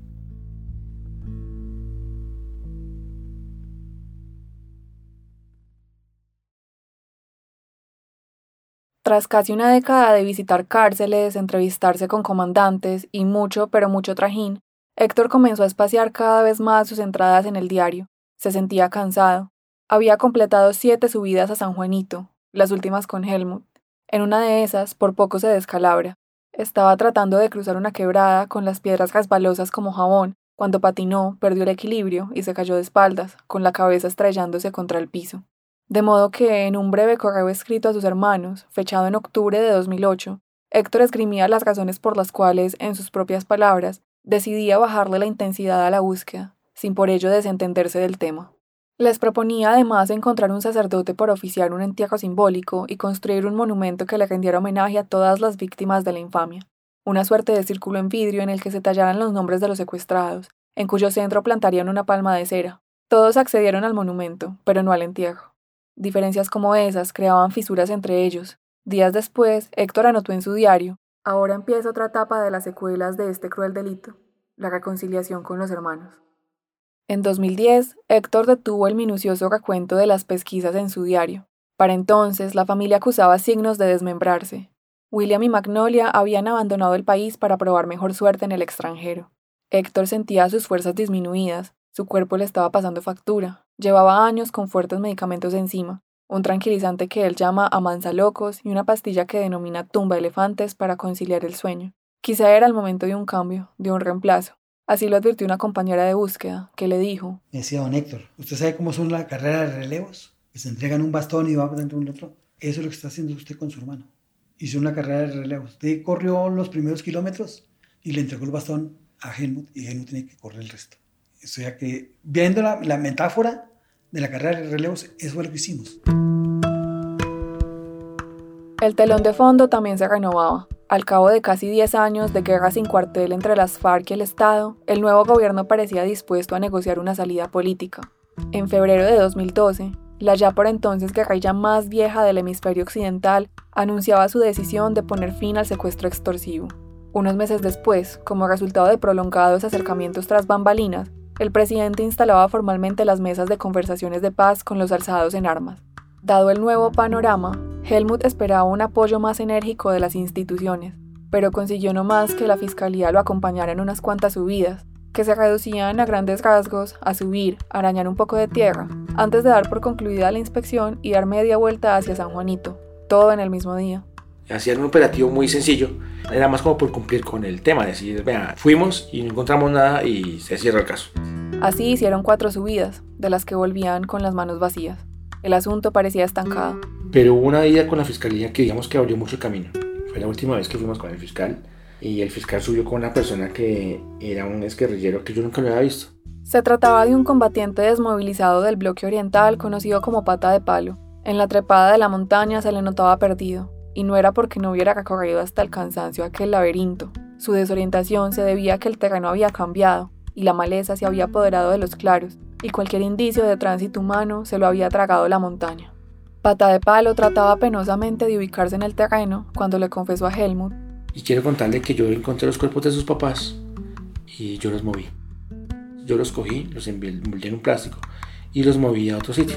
Tras casi una década de visitar cárceles, entrevistarse con comandantes y mucho, pero mucho trajín, Héctor comenzó a espaciar cada vez más sus entradas en el diario se sentía cansado. Había completado siete subidas a San Juanito, las últimas con Helmut. En una de esas, por poco se descalabra. Estaba tratando de cruzar una quebrada con las piedras resbalosas como jabón, cuando patinó, perdió el equilibrio y se cayó de espaldas, con la cabeza estrellándose contra el piso. De modo que, en un breve correo escrito a sus hermanos, fechado en octubre de 2008, Héctor esgrimía las razones por las cuales, en sus propias palabras, decidía bajarle la intensidad a la búsqueda, sin por ello desentenderse del tema. Les proponía además encontrar un sacerdote para oficiar un entierro simbólico y construir un monumento que le rendiera homenaje a todas las víctimas de la infamia, una suerte de círculo en vidrio en el que se tallaran los nombres de los secuestrados, en cuyo centro plantarían una palma de cera. Todos accedieron al monumento, pero no al entierro. Diferencias como esas creaban fisuras entre ellos. Días después, Héctor anotó en su diario, Ahora empieza otra etapa de las secuelas de este cruel delito, la reconciliación con los hermanos. En 2010, Héctor detuvo el minucioso recuento de las pesquisas en su diario. Para entonces, la familia acusaba signos de desmembrarse. William y Magnolia habían abandonado el país para probar mejor suerte en el extranjero. Héctor sentía sus fuerzas disminuidas, su cuerpo le estaba pasando factura, llevaba años con fuertes medicamentos encima, un tranquilizante que él llama locos y una pastilla que denomina tumba elefantes para conciliar el sueño. Quizá era el momento de un cambio, de un reemplazo. Así lo advirtió una compañera de búsqueda, que le dijo. Me decía don Héctor, ¿usted sabe cómo son las carreras de relevos? Que se entregan un bastón y va dentro de un otro. Eso es lo que está haciendo usted con su hermano. Hizo una carrera de relevos. Usted corrió los primeros kilómetros y le entregó el bastón a Helmut y Helmut tiene que correr el resto. O sea que, viendo la, la metáfora de la carrera de relevos, eso fue lo que hicimos. El telón de fondo también se renovaba. Al cabo de casi 10 años de guerra sin cuartel entre las FARC y el Estado, el nuevo gobierno parecía dispuesto a negociar una salida política. En febrero de 2012, la ya por entonces guerrilla más vieja del hemisferio occidental anunciaba su decisión de poner fin al secuestro extorsivo. Unos meses después, como resultado de prolongados acercamientos tras bambalinas, el presidente instalaba formalmente las mesas de conversaciones de paz con los alzados en armas. Dado el nuevo panorama, Helmut esperaba un apoyo más enérgico de las instituciones, pero consiguió no más que la fiscalía lo acompañara en unas cuantas subidas, que se reducían a grandes rasgos a subir, arañar un poco de tierra, antes de dar por concluida la inspección y dar media vuelta hacia San Juanito, todo en el mismo día. Hacían un operativo muy sencillo, era más como por cumplir con el tema, decir, vea, fuimos y no encontramos nada y se cierra el caso. Así hicieron cuatro subidas, de las que volvían con las manos vacías. El asunto parecía estancado. Pero hubo una ida con la fiscalía que digamos que abrió mucho el camino. Fue la última vez que fuimos con el fiscal y el fiscal subió con una persona que era un exguerrillero que yo nunca lo había visto. Se trataba de un combatiente desmovilizado del bloque oriental conocido como pata de palo. En la trepada de la montaña se le notaba perdido, y no era porque no hubiera recorrido hasta el cansancio aquel laberinto. Su desorientación se debía a que el terreno había cambiado y la maleza se había apoderado de los claros, y cualquier indicio de tránsito humano se lo había tragado la montaña. Pata de Palo trataba penosamente de ubicarse en el terreno cuando le confesó a Helmut. Y quiero contarle que yo encontré los cuerpos de sus papás y yo los moví. Yo los cogí, los envolví en un plástico y los moví a otro sitio.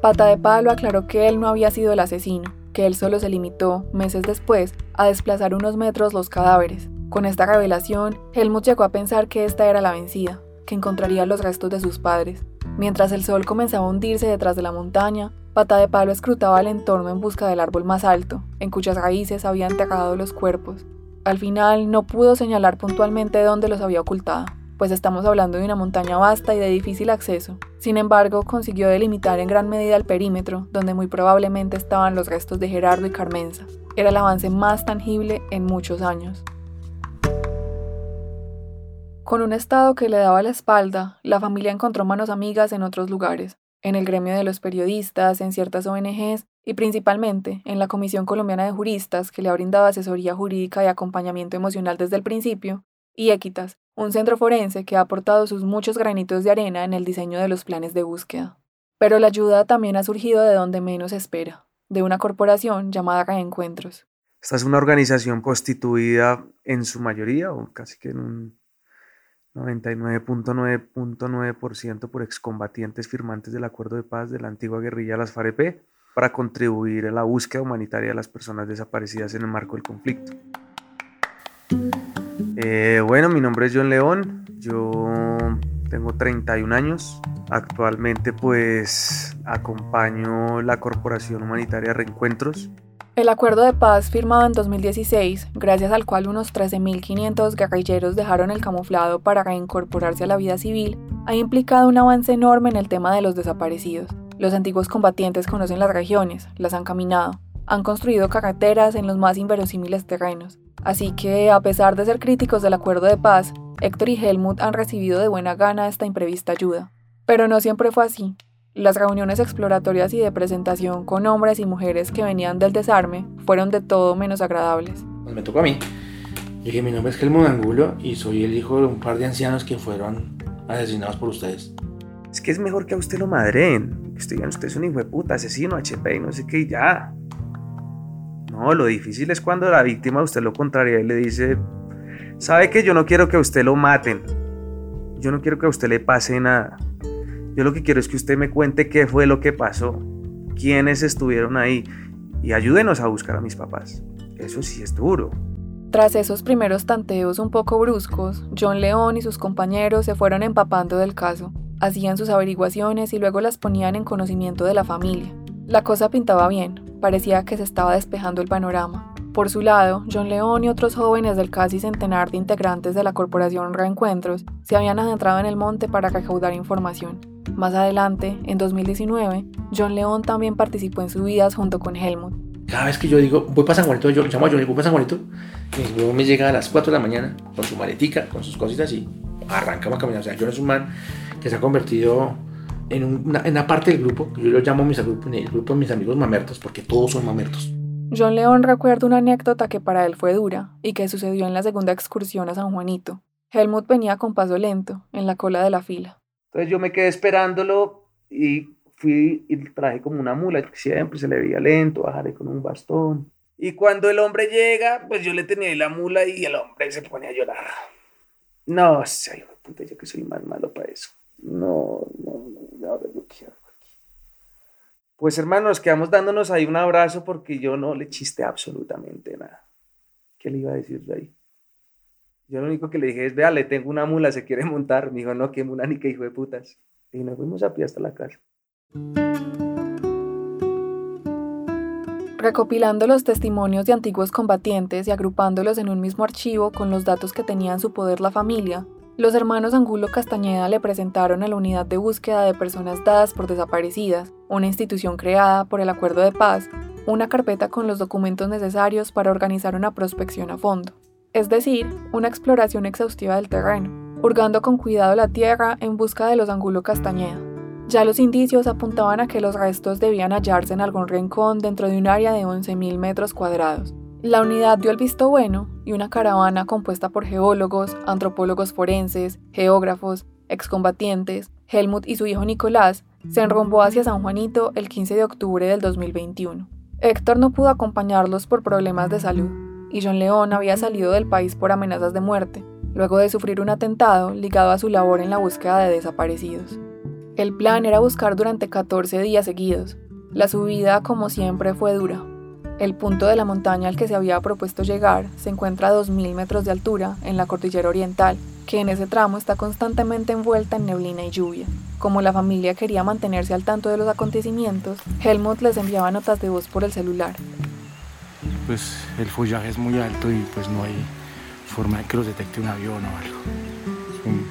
Pata de Palo aclaró que él no había sido el asesino, que él solo se limitó, meses después, a desplazar unos metros los cadáveres. Con esta revelación, Helmut llegó a pensar que esta era la vencida, que encontraría los restos de sus padres. Mientras el sol comenzaba a hundirse detrás de la montaña, Pata de Palo escrutaba el entorno en busca del árbol más alto, en cuyas raíces habían enterrado los cuerpos. Al final no pudo señalar puntualmente dónde los había ocultado, pues estamos hablando de una montaña vasta y de difícil acceso. Sin embargo, consiguió delimitar en gran medida el perímetro, donde muy probablemente estaban los restos de Gerardo y Carmenza. Era el avance más tangible en muchos años. Con un estado que le daba la espalda, la familia encontró manos amigas en otros lugares, en el gremio de los periodistas, en ciertas ONGs y principalmente en la Comisión Colombiana de Juristas, que le ha brindado asesoría jurídica y acompañamiento emocional desde el principio, y Equitas, un centro forense que ha aportado sus muchos granitos de arena en el diseño de los planes de búsqueda. Pero la ayuda también ha surgido de donde menos espera, de una corporación llamada Reencuentros. Esta es una organización constituida en su mayoría, o casi que en un 99.9.9% por excombatientes firmantes del acuerdo de paz de la antigua guerrilla las FAREP para contribuir a la búsqueda humanitaria de las personas desaparecidas en el marco del conflicto. Eh, bueno, mi nombre es John León, yo tengo 31 años, actualmente pues acompaño la Corporación Humanitaria Reencuentros el acuerdo de paz firmado en 2016, gracias al cual unos 13.500 guerrilleros dejaron el camuflado para reincorporarse a la vida civil, ha implicado un avance enorme en el tema de los desaparecidos. Los antiguos combatientes conocen las regiones, las han caminado, han construido carreteras en los más inverosímiles terrenos. Así que, a pesar de ser críticos del acuerdo de paz, Héctor y Helmut han recibido de buena gana esta imprevista ayuda. Pero no siempre fue así. Las reuniones exploratorias y de presentación con hombres y mujeres que venían del desarme fueron de todo menos agradables. Pues me tocó a mí. dije, mi nombre es Helmut Angulo y soy el hijo de un par de ancianos que fueron asesinados por ustedes. Es que es mejor que a usted lo madren. Que usted digan, usted es un hijo de puta, asesino, HP y no sé qué, y ya. No, lo difícil es cuando la víctima usted lo contraria y le dice, sabe que yo no quiero que a usted lo maten, yo no quiero que a usted le pase nada, yo lo que quiero es que usted me cuente qué fue lo que pasó, quiénes estuvieron ahí y ayúdenos a buscar a mis papás. Eso sí es duro. Tras esos primeros tanteos un poco bruscos, John León y sus compañeros se fueron empapando del caso, hacían sus averiguaciones y luego las ponían en conocimiento de la familia. La cosa pintaba bien, parecía que se estaba despejando el panorama. Por su lado, John León y otros jóvenes del casi centenar de integrantes de la corporación Reencuentros se habían adentrado en el monte para recaudar información. Más adelante, en 2019, John León también participó en subidas junto con Helmut. Cada vez que yo digo, voy para San Juanito, yo llamo a John, voy para San Juanito, mi me llega a las 4 de la mañana con su maletica, con sus cositas y arrancamos a caminar. O sea, John es un man que se ha convertido en una, en una parte del grupo, yo lo llamo mis, el grupo de mis amigos mamertos, porque todos son mamertos. John León recuerda una anécdota que para él fue dura y que sucedió en la segunda excursión a San Juanito. Helmut venía con paso lento, en la cola de la fila. Entonces yo me quedé esperándolo y fui y traje como una mula, siempre se le veía lento, bajaré con un bastón. Y cuando el hombre llega, pues yo le tenía ahí la mula y el hombre se pone a llorar. No sé, puta, yo que soy más malo para eso. No, no, no, ahora yo quiero aquí. Pues hermanos, quedamos dándonos ahí un abrazo porque yo no le chiste absolutamente nada. ¿Qué le iba a decir de ahí? Yo lo único que le dije es, vea, le tengo una mula, se quiere montar. Me dijo, no, qué mula ni qué hijo de putas. Y nos fuimos a pie hasta la casa. Recopilando los testimonios de antiguos combatientes y agrupándolos en un mismo archivo con los datos que tenía en su poder la familia, los hermanos Angulo Castañeda le presentaron a la Unidad de Búsqueda de Personas Dadas por Desaparecidas, una institución creada por el Acuerdo de Paz, una carpeta con los documentos necesarios para organizar una prospección a fondo, es decir, una exploración exhaustiva del terreno, hurgando con cuidado la tierra en busca de los Angulo Castañeda. Ya los indicios apuntaban a que los restos debían hallarse en algún rincón dentro de un área de 11.000 metros cuadrados. La unidad dio el visto bueno y una caravana compuesta por geólogos, antropólogos forenses, geógrafos, excombatientes, Helmut y su hijo Nicolás, se enrumbó hacia San Juanito el 15 de octubre del 2021. Héctor no pudo acompañarlos por problemas de salud y John León había salido del país por amenazas de muerte, luego de sufrir un atentado ligado a su labor en la búsqueda de desaparecidos. El plan era buscar durante 14 días seguidos. La subida, como siempre, fue dura. El punto de la montaña al que se había propuesto llegar se encuentra a 2.000 metros de altura en la cordillera oriental, que en ese tramo está constantemente envuelta en neblina y lluvia. Como la familia quería mantenerse al tanto de los acontecimientos, Helmut les enviaba notas de voz por el celular. Pues el follaje es muy alto y pues no hay forma de que los detecte un avión o algo. Es un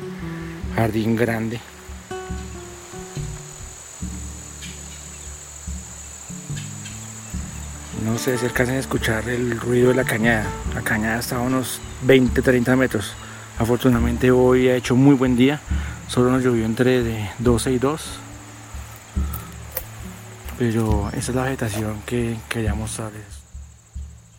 jardín grande no sé si alcancen a escuchar el ruido de la cañada. La cañada está a unos 20, 30 metros. Afortunadamente hoy ha hecho muy buen día. Solo nos llovió entre de 12 y 2. Pero esa es la vegetación que quería mostrarles.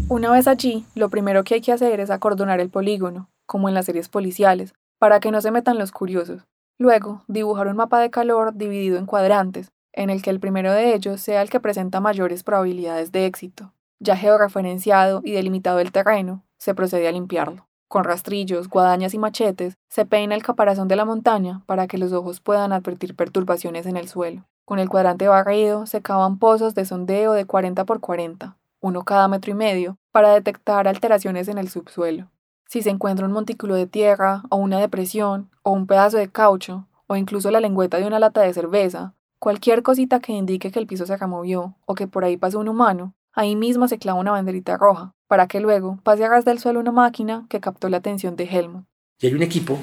Una vez allí, lo primero que hay que hacer es acordonar el polígono, como en las series policiales, para que no se metan los curiosos. Luego, dibujar un mapa de calor dividido en cuadrantes, en el que el primero de ellos sea el que presenta mayores probabilidades de éxito. Ya georreferenciado y delimitado el terreno, se procede a limpiarlo. Con rastrillos, guadañas y machetes, se peina el caparazón de la montaña para que los ojos puedan advertir perturbaciones en el suelo. Con el cuadrante barrido se cavan pozos de sondeo de 40 por 40, uno cada metro y medio, para detectar alteraciones en el subsuelo. Si se encuentra un montículo de tierra, o una depresión, o un pedazo de caucho, o incluso la lengüeta de una lata de cerveza, Cualquier cosita que indique que el piso se removió o que por ahí pasó un humano, ahí mismo se clava una banderita roja, para que luego pase a ras del suelo una máquina que captó la atención de Helmut. Y hay un equipo,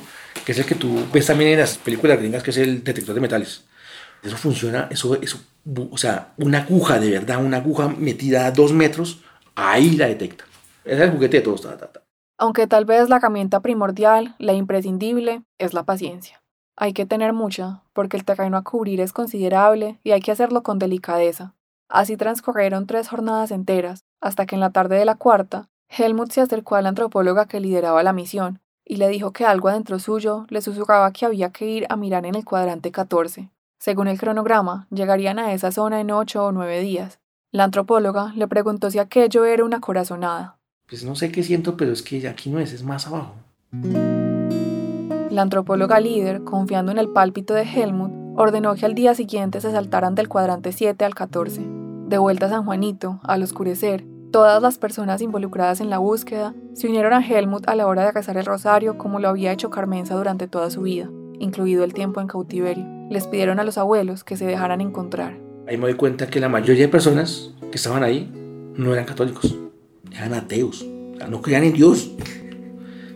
que es el que tú ves también en las películas gringas, que es el detector de metales. Eso funciona, eso, o sea, una aguja de verdad, una aguja metida a dos metros, ahí la detecta. Es el juguete de todos. Aunque tal vez la herramienta primordial, la imprescindible, es la paciencia. Hay que tener mucha, porque el terreno a cubrir es considerable y hay que hacerlo con delicadeza. Así transcurrieron tres jornadas enteras, hasta que en la tarde de la cuarta, Helmut se acercó a la antropóloga que lideraba la misión y le dijo que algo adentro suyo le susurraba que había que ir a mirar en el cuadrante 14. Según el cronograma, llegarían a esa zona en ocho o nueve días, La antropóloga le preguntó si aquello era una corazonada. Pues no sé qué siento, pero es que aquí no es, es más abajo. La antropóloga líder, confiando en el pálpito de Helmut, ordenó que al día siguiente se saltaran del cuadrante 7 al 14. De vuelta a San Juanito, al oscurecer, todas las personas involucradas en la búsqueda se unieron a Helmut a la hora de rezar el rosario como lo había hecho Carmenza durante toda su vida, incluido el tiempo en cautiverio. Les pidieron a los abuelos que se dejaran encontrar. Ahí me doy cuenta que la mayoría de personas que estaban ahí no eran católicos, eran ateos, no creían en Dios.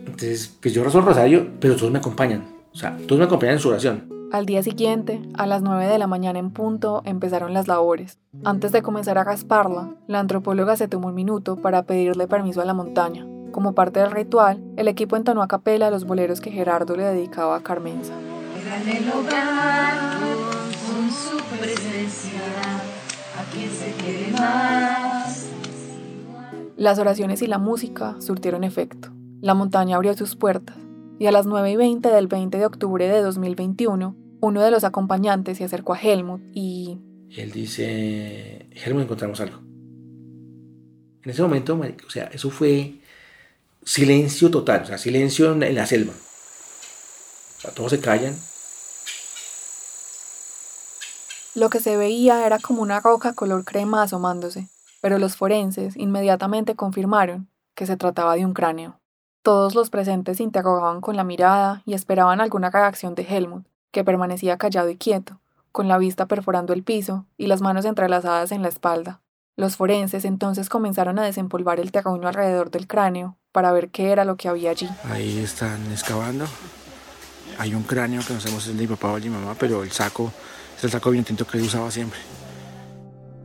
Entonces, pues yo rezo el rosario, pero todos me acompañan. O sea, todos me acompañan en su oración. Al día siguiente, a las 9 de la mañana en punto, empezaron las labores. Antes de comenzar a rasparla, la antropóloga se tomó un minuto para pedirle permiso a la montaña. Como parte del ritual, el equipo entonó a capela los boleros que Gerardo le dedicaba a Carmenza. el hogar con su presencia, a quien se quiere más. Las oraciones y la música surtieron efecto. La montaña abrió sus puertas y a las 9 y 20 del 20 de octubre de 2021, uno de los acompañantes se acercó a Helmut y... Él dice, Helmut, encontramos algo. En ese momento, o sea, eso fue silencio total, o sea, silencio en la selva. O sea, todos se callan. Lo que se veía era como una roca color crema asomándose, pero los forenses inmediatamente confirmaron que se trataba de un cráneo. Todos los presentes se interrogaban con la mirada y esperaban alguna reacción de Helmut, que permanecía callado y quieto, con la vista perforando el piso y las manos entrelazadas en la espalda. Los forenses entonces comenzaron a desempolvar el terruño alrededor del cráneo para ver qué era lo que había allí. Ahí están excavando. Hay un cráneo que no sabemos si es de mi papá o de mi mamá, pero el saco es el saco bien tinto que él usaba siempre.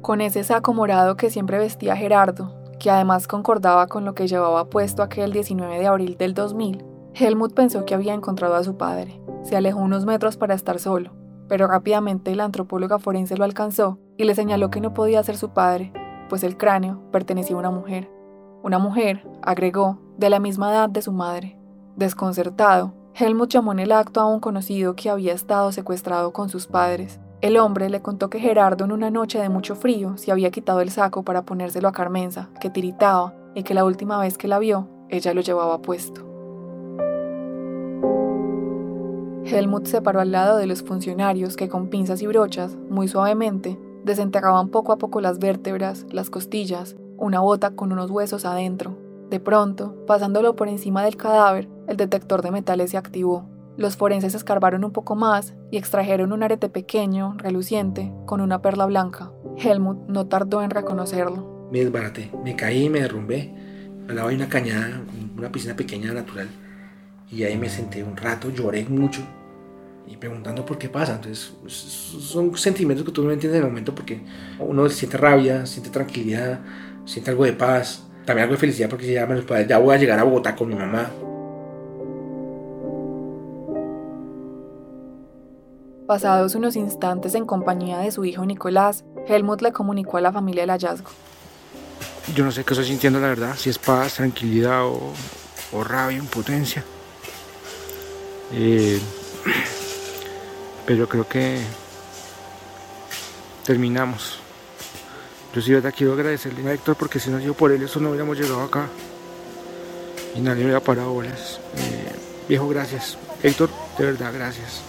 Con ese saco morado que siempre vestía Gerardo, que además concordaba con lo que llevaba puesto aquel 19 de abril del 2000, Helmut pensó que había encontrado a su padre. Se alejó unos metros para estar solo, pero rápidamente la antropóloga forense lo alcanzó y le señaló que no podía ser su padre, pues el cráneo pertenecía a una mujer. Una mujer, agregó, de la misma edad de su madre. Desconcertado, Helmut llamó en el acto a un conocido que había estado secuestrado con sus padres el hombre le contó que Gerardo en una noche de mucho frío se había quitado el saco para ponérselo a Carmenza, que tiritaba, y que la última vez que la vio, ella lo llevaba puesto. Helmut se paró al lado de los funcionarios que con pinzas y brochas, muy suavemente, desenterraban poco a poco las vértebras, las costillas, una bota con unos huesos adentro. De pronto, pasándolo por encima del cadáver, el detector de metales se activó. Los forenses escarbaron un poco más y extrajeron un arete pequeño, reluciente, con una perla blanca. Helmut no tardó en reconocerlo. Me desbaraté, me caí y me derrumbé. Al lado hay una cañada, una piscina pequeña natural. Y ahí me senté un rato, lloré mucho y preguntando por qué pasa. Entonces, son sentimientos que tú no entiendes en el momento porque uno siente rabia, siente tranquilidad, siente algo de paz, también algo de felicidad porque ya, ya voy a llegar a Bogotá con mi mamá. Pasados unos instantes en compañía de su hijo Nicolás, Helmut le comunicó a la familia el hallazgo. Yo no sé qué estoy sintiendo, la verdad, si es paz, tranquilidad o, o rabia, impotencia. Eh, pero creo que terminamos. Yo sí, verdad, quiero agradecerle a Héctor porque si no yo por él, eso no hubiéramos llegado acá. Y nadie me hubiera parado bolas. Eh, viejo, gracias. Héctor, de verdad, gracias.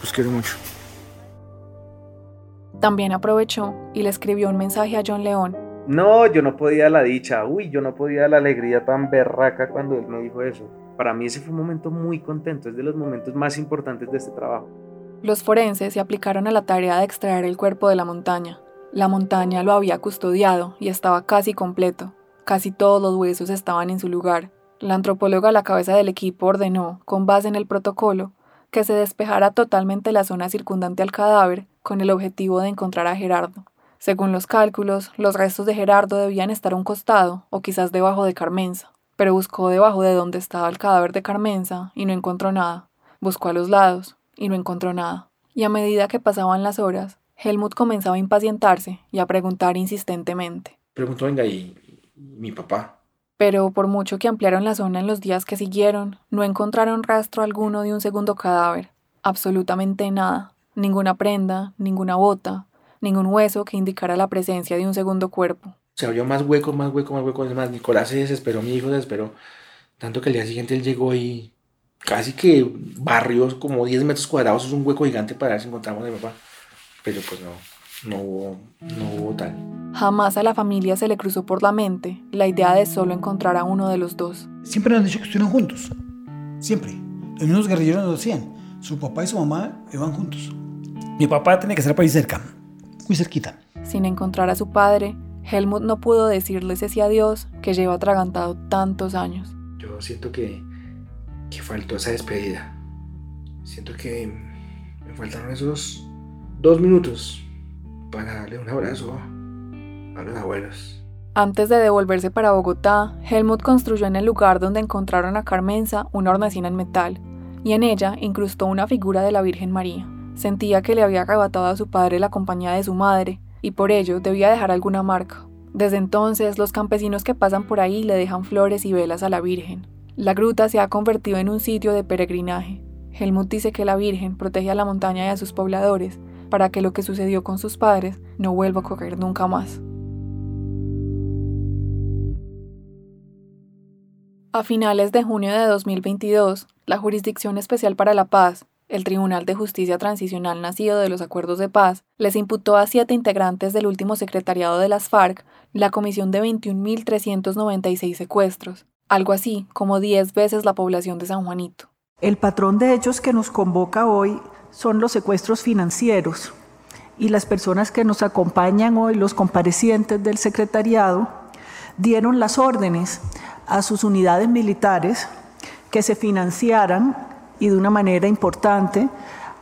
Los quiero mucho. También aprovechó y le escribió un mensaje a John León. No, yo no podía la dicha, uy, yo no podía la alegría tan berraca cuando él me dijo eso. Para mí ese fue un momento muy contento, es de los momentos más importantes de este trabajo. Los forenses se aplicaron a la tarea de extraer el cuerpo de la montaña. La montaña lo había custodiado y estaba casi completo. Casi todos los huesos estaban en su lugar. La antropóloga a la cabeza del equipo ordenó, con base en el protocolo, que se despejara totalmente la zona circundante al cadáver con el objetivo de encontrar a Gerardo. Según los cálculos, los restos de Gerardo debían estar a un costado o quizás debajo de Carmenza, pero buscó debajo de donde estaba el cadáver de Carmenza y no encontró nada. Buscó a los lados y no encontró nada. Y a medida que pasaban las horas, Helmut comenzaba a impacientarse y a preguntar insistentemente. Preguntó, venga, ¿y mi papá? pero por mucho que ampliaron la zona en los días que siguieron, no encontraron rastro alguno de un segundo cadáver. Absolutamente nada. Ninguna prenda, ninguna bota, ningún hueso que indicara la presencia de un segundo cuerpo. Se abrió más hueco, más hueco, más hueco. Además, Nicolás se desesperó, mi hijo se desesperó. Tanto que el día siguiente él llegó y casi que barrios como 10 metros cuadrados, es un hueco gigante para ver si encontramos a mi papá. Pero pues no, no hubo, no hubo tal. Jamás a la familia se le cruzó por la mente la idea de solo encontrar a uno de los dos. Siempre nos han dicho que estuvieron juntos. Siempre. Los mismos guerrilleros nos decían. Su papá y su mamá iban juntos. Mi papá tenía que estar por ahí cerca. Muy cerquita. Sin encontrar a su padre, Helmut no pudo decirles ese adiós que lleva atragantado tantos años. Yo siento que, que faltó esa despedida. Siento que me faltaron esos dos minutos para darle un abrazo a los abuelos. Antes de devolverse para Bogotá, Helmut construyó en el lugar donde encontraron a Carmenza una hornacina en metal, y en ella incrustó una figura de la Virgen María. Sentía que le había arrebatado a su padre la compañía de su madre, y por ello debía dejar alguna marca. Desde entonces, los campesinos que pasan por ahí le dejan flores y velas a la Virgen. La gruta se ha convertido en un sitio de peregrinaje. Helmut dice que la Virgen protege a la montaña y a sus pobladores para que lo que sucedió con sus padres no vuelva a ocurrir nunca más. A finales de junio de 2022, la Jurisdicción Especial para la Paz, el Tribunal de Justicia Transicional nacido de los acuerdos de paz, les imputó a siete integrantes del último secretariado de las FARC la comisión de 21.396 secuestros, algo así como 10 veces la población de San Juanito. El patrón de hechos que nos convoca hoy son los secuestros financieros y las personas que nos acompañan hoy, los comparecientes del secretariado, dieron las órdenes a sus unidades militares que se financiaran y de una manera importante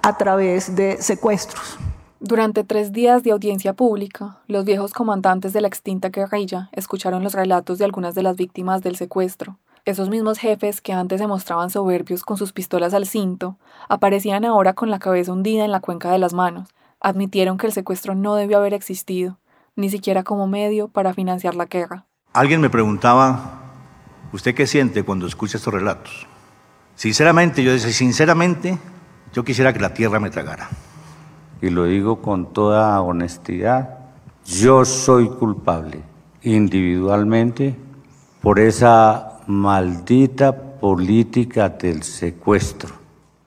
a través de secuestros. Durante tres días de audiencia pública, los viejos comandantes de la extinta guerrilla escucharon los relatos de algunas de las víctimas del secuestro. Esos mismos jefes que antes se mostraban soberbios con sus pistolas al cinto, aparecían ahora con la cabeza hundida en la cuenca de las manos. Admitieron que el secuestro no debió haber existido, ni siquiera como medio para financiar la guerra. Alguien me preguntaba ¿Usted qué siente cuando escucha estos relatos? Sinceramente, yo decía, sinceramente, yo quisiera que la tierra me tragara. Y lo digo con toda honestidad, yo soy culpable individualmente por esa maldita política del secuestro.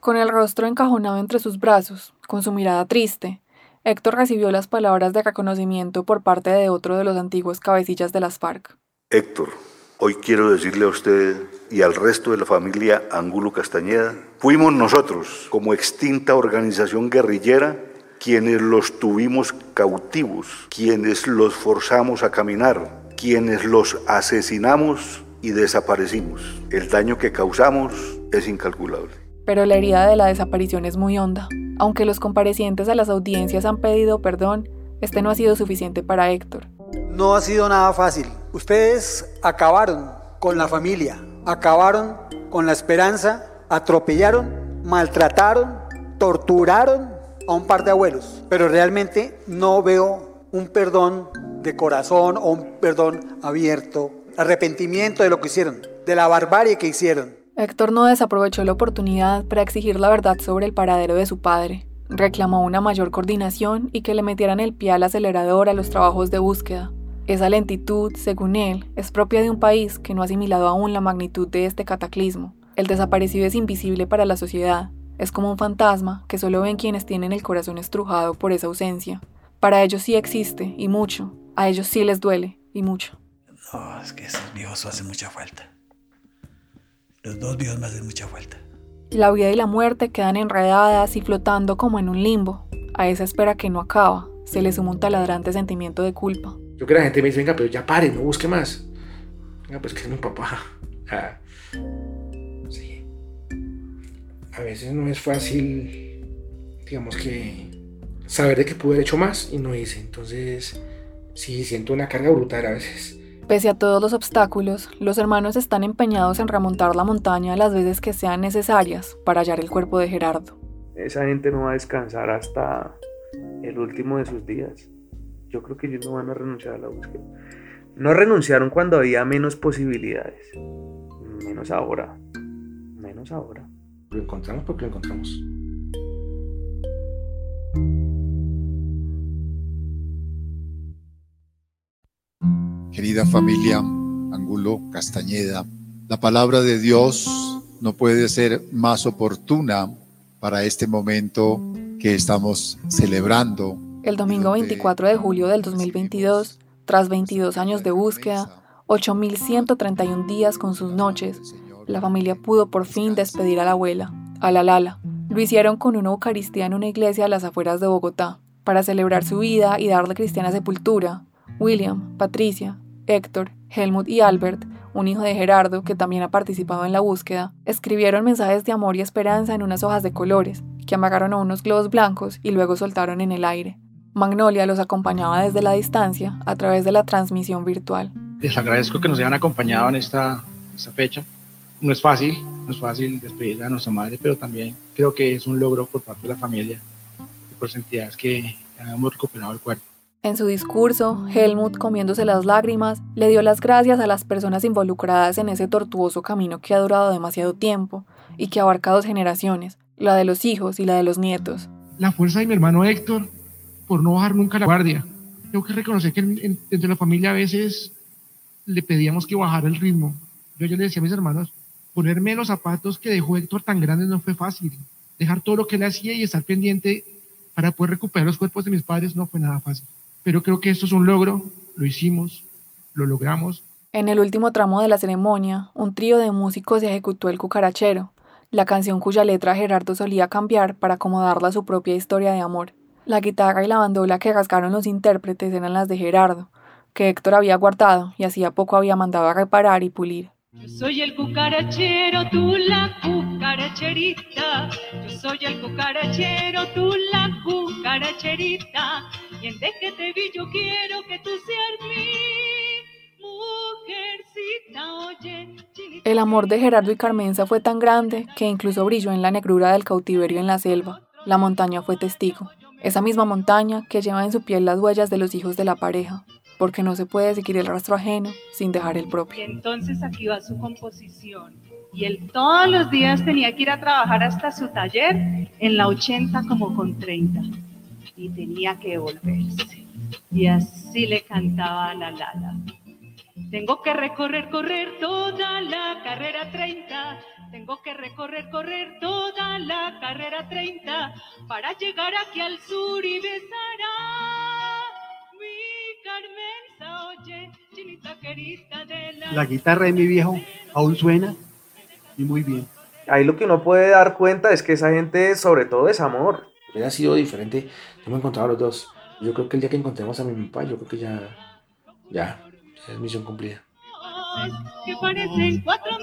Con el rostro encajonado entre sus brazos, con su mirada triste, Héctor recibió las palabras de reconocimiento por parte de otro de los antiguos cabecillas de las FARC. Héctor, Hoy quiero decirle a usted y al resto de la familia Angulo Castañeda, fuimos nosotros, como extinta organización guerrillera, quienes los tuvimos cautivos, quienes los forzamos a caminar, quienes los asesinamos y desaparecimos. El daño que causamos es incalculable. Pero la herida de la desaparición es muy honda. Aunque los comparecientes a las audiencias han pedido perdón, este no ha sido suficiente para Héctor. No ha sido nada fácil. Ustedes acabaron con la familia, acabaron con la esperanza, atropellaron, maltrataron, torturaron a un par de abuelos. Pero realmente no veo un perdón de corazón o un perdón abierto, arrepentimiento de lo que hicieron, de la barbarie que hicieron. Héctor no desaprovechó la oportunidad para exigir la verdad sobre el paradero de su padre. Reclamó una mayor coordinación y que le metieran el pie al acelerador a los trabajos de búsqueda. Esa lentitud, según él, es propia de un país que no ha asimilado aún la magnitud de este cataclismo. El desaparecido es invisible para la sociedad. Es como un fantasma que solo ven quienes tienen el corazón estrujado por esa ausencia. Para ellos sí existe, y mucho. A ellos sí les duele, y mucho. No, es que esos viejos hacen mucha falta. Los dos viejos me hacen mucha falta. La vida y la muerte quedan enredadas y flotando como en un limbo. A esa espera que no acaba, se le suma un taladrante sentimiento de culpa. Yo que la gente me dice, venga, pero ya pare, no busque más. Venga, pues que es mi papá. Ah. A veces no es fácil, digamos que, saber de que pude haber hecho más y no hice. Entonces, sí, siento una carga brutal a veces. Pese a todos los obstáculos, los hermanos están empeñados en remontar la montaña las veces que sean necesarias para hallar el cuerpo de Gerardo. Esa gente no va a descansar hasta el último de sus días. Yo creo que ellos no van a renunciar a la búsqueda. No renunciaron cuando había menos posibilidades. Menos ahora. Menos ahora. Lo encontramos porque lo encontramos. Querida familia Angulo Castañeda, la palabra de Dios no puede ser más oportuna para este momento que estamos celebrando. El domingo 24 de julio del 2022, tras 22 años de búsqueda, 8.131 días con sus noches, la familia pudo por fin despedir a la abuela, a la Lala. Lo hicieron con una Eucaristía en una iglesia a las afueras de Bogotá. Para celebrar su vida y darle cristiana sepultura, William, Patricia, Héctor, Helmut y Albert, un hijo de Gerardo que también ha participado en la búsqueda, escribieron mensajes de amor y esperanza en unas hojas de colores, que amagaron a unos globos blancos y luego soltaron en el aire. Magnolia los acompañaba desde la distancia a través de la transmisión virtual. Les agradezco que nos hayan acompañado en esta, esta fecha. No es fácil, no es fácil despedir a nuestra madre, pero también creo que es un logro por parte de la familia y por entidades que hemos recuperado el cuerpo. En su discurso, Helmut, comiéndose las lágrimas, le dio las gracias a las personas involucradas en ese tortuoso camino que ha durado demasiado tiempo y que abarca dos generaciones, la de los hijos y la de los nietos. La fuerza de mi hermano Héctor por no bajar nunca la guardia. Tengo que reconocer que dentro de la familia a veces le pedíamos que bajara el ritmo. Yo, yo le decía a mis hermanos, ponerme los zapatos que dejó Héctor tan grandes no fue fácil. Dejar todo lo que él hacía y estar pendiente para poder recuperar los cuerpos de mis padres no fue nada fácil. Pero creo que esto es un logro, lo hicimos, lo logramos. En el último tramo de la ceremonia, un trío de músicos ejecutó el cucarachero, la canción cuya letra Gerardo solía cambiar para acomodarla a su propia historia de amor. La guitarra y la bandola que rasgaron los intérpretes eran las de Gerardo, que Héctor había guardado y hacía poco había mandado a reparar y pulir. Yo soy el cucarachero, tú la cucaracherita. Yo soy el cucarachero, tú la cucaracherita. Y en vez que te vi yo quiero que tú seas mi mujercita. Oye, El amor de Gerardo y Carmenza fue tan grande que incluso brilló en la negrura del cautiverio en la selva. La montaña fue testigo. Esa misma montaña que lleva en su piel las huellas de los hijos de la pareja porque no se puede seguir el rastro ajeno sin dejar el propio. Entonces aquí va su composición. Y él todos los días tenía que ir a trabajar hasta su taller en la 80 como con 30. Y tenía que volverse. Y así le cantaba a la Lala. Tengo que recorrer, correr toda la carrera 30. Tengo que recorrer, correr toda la carrera 30 para llegar aquí al sur y besar a la... La guitarra de mi viejo aún suena y muy bien. Ahí lo que uno puede dar cuenta es que esa gente sobre todo es amor. Hubiera sido diferente, yo me encontraba a los dos. Yo creo que el día que encontremos a mi papá, yo creo que ya, ya, ya es misión cumplida. Que parecen cuatro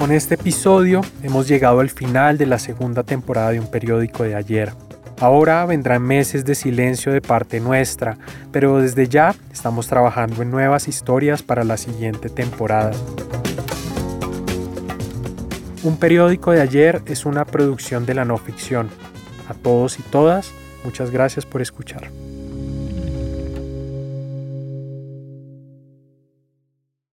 Con este episodio hemos llegado al final de la segunda temporada de un periódico de ayer. Ahora vendrán meses de silencio de parte nuestra, pero desde ya estamos trabajando en nuevas historias para la siguiente temporada. Un periódico de ayer es una producción de la no ficción. A todos y todas, muchas gracias por escuchar.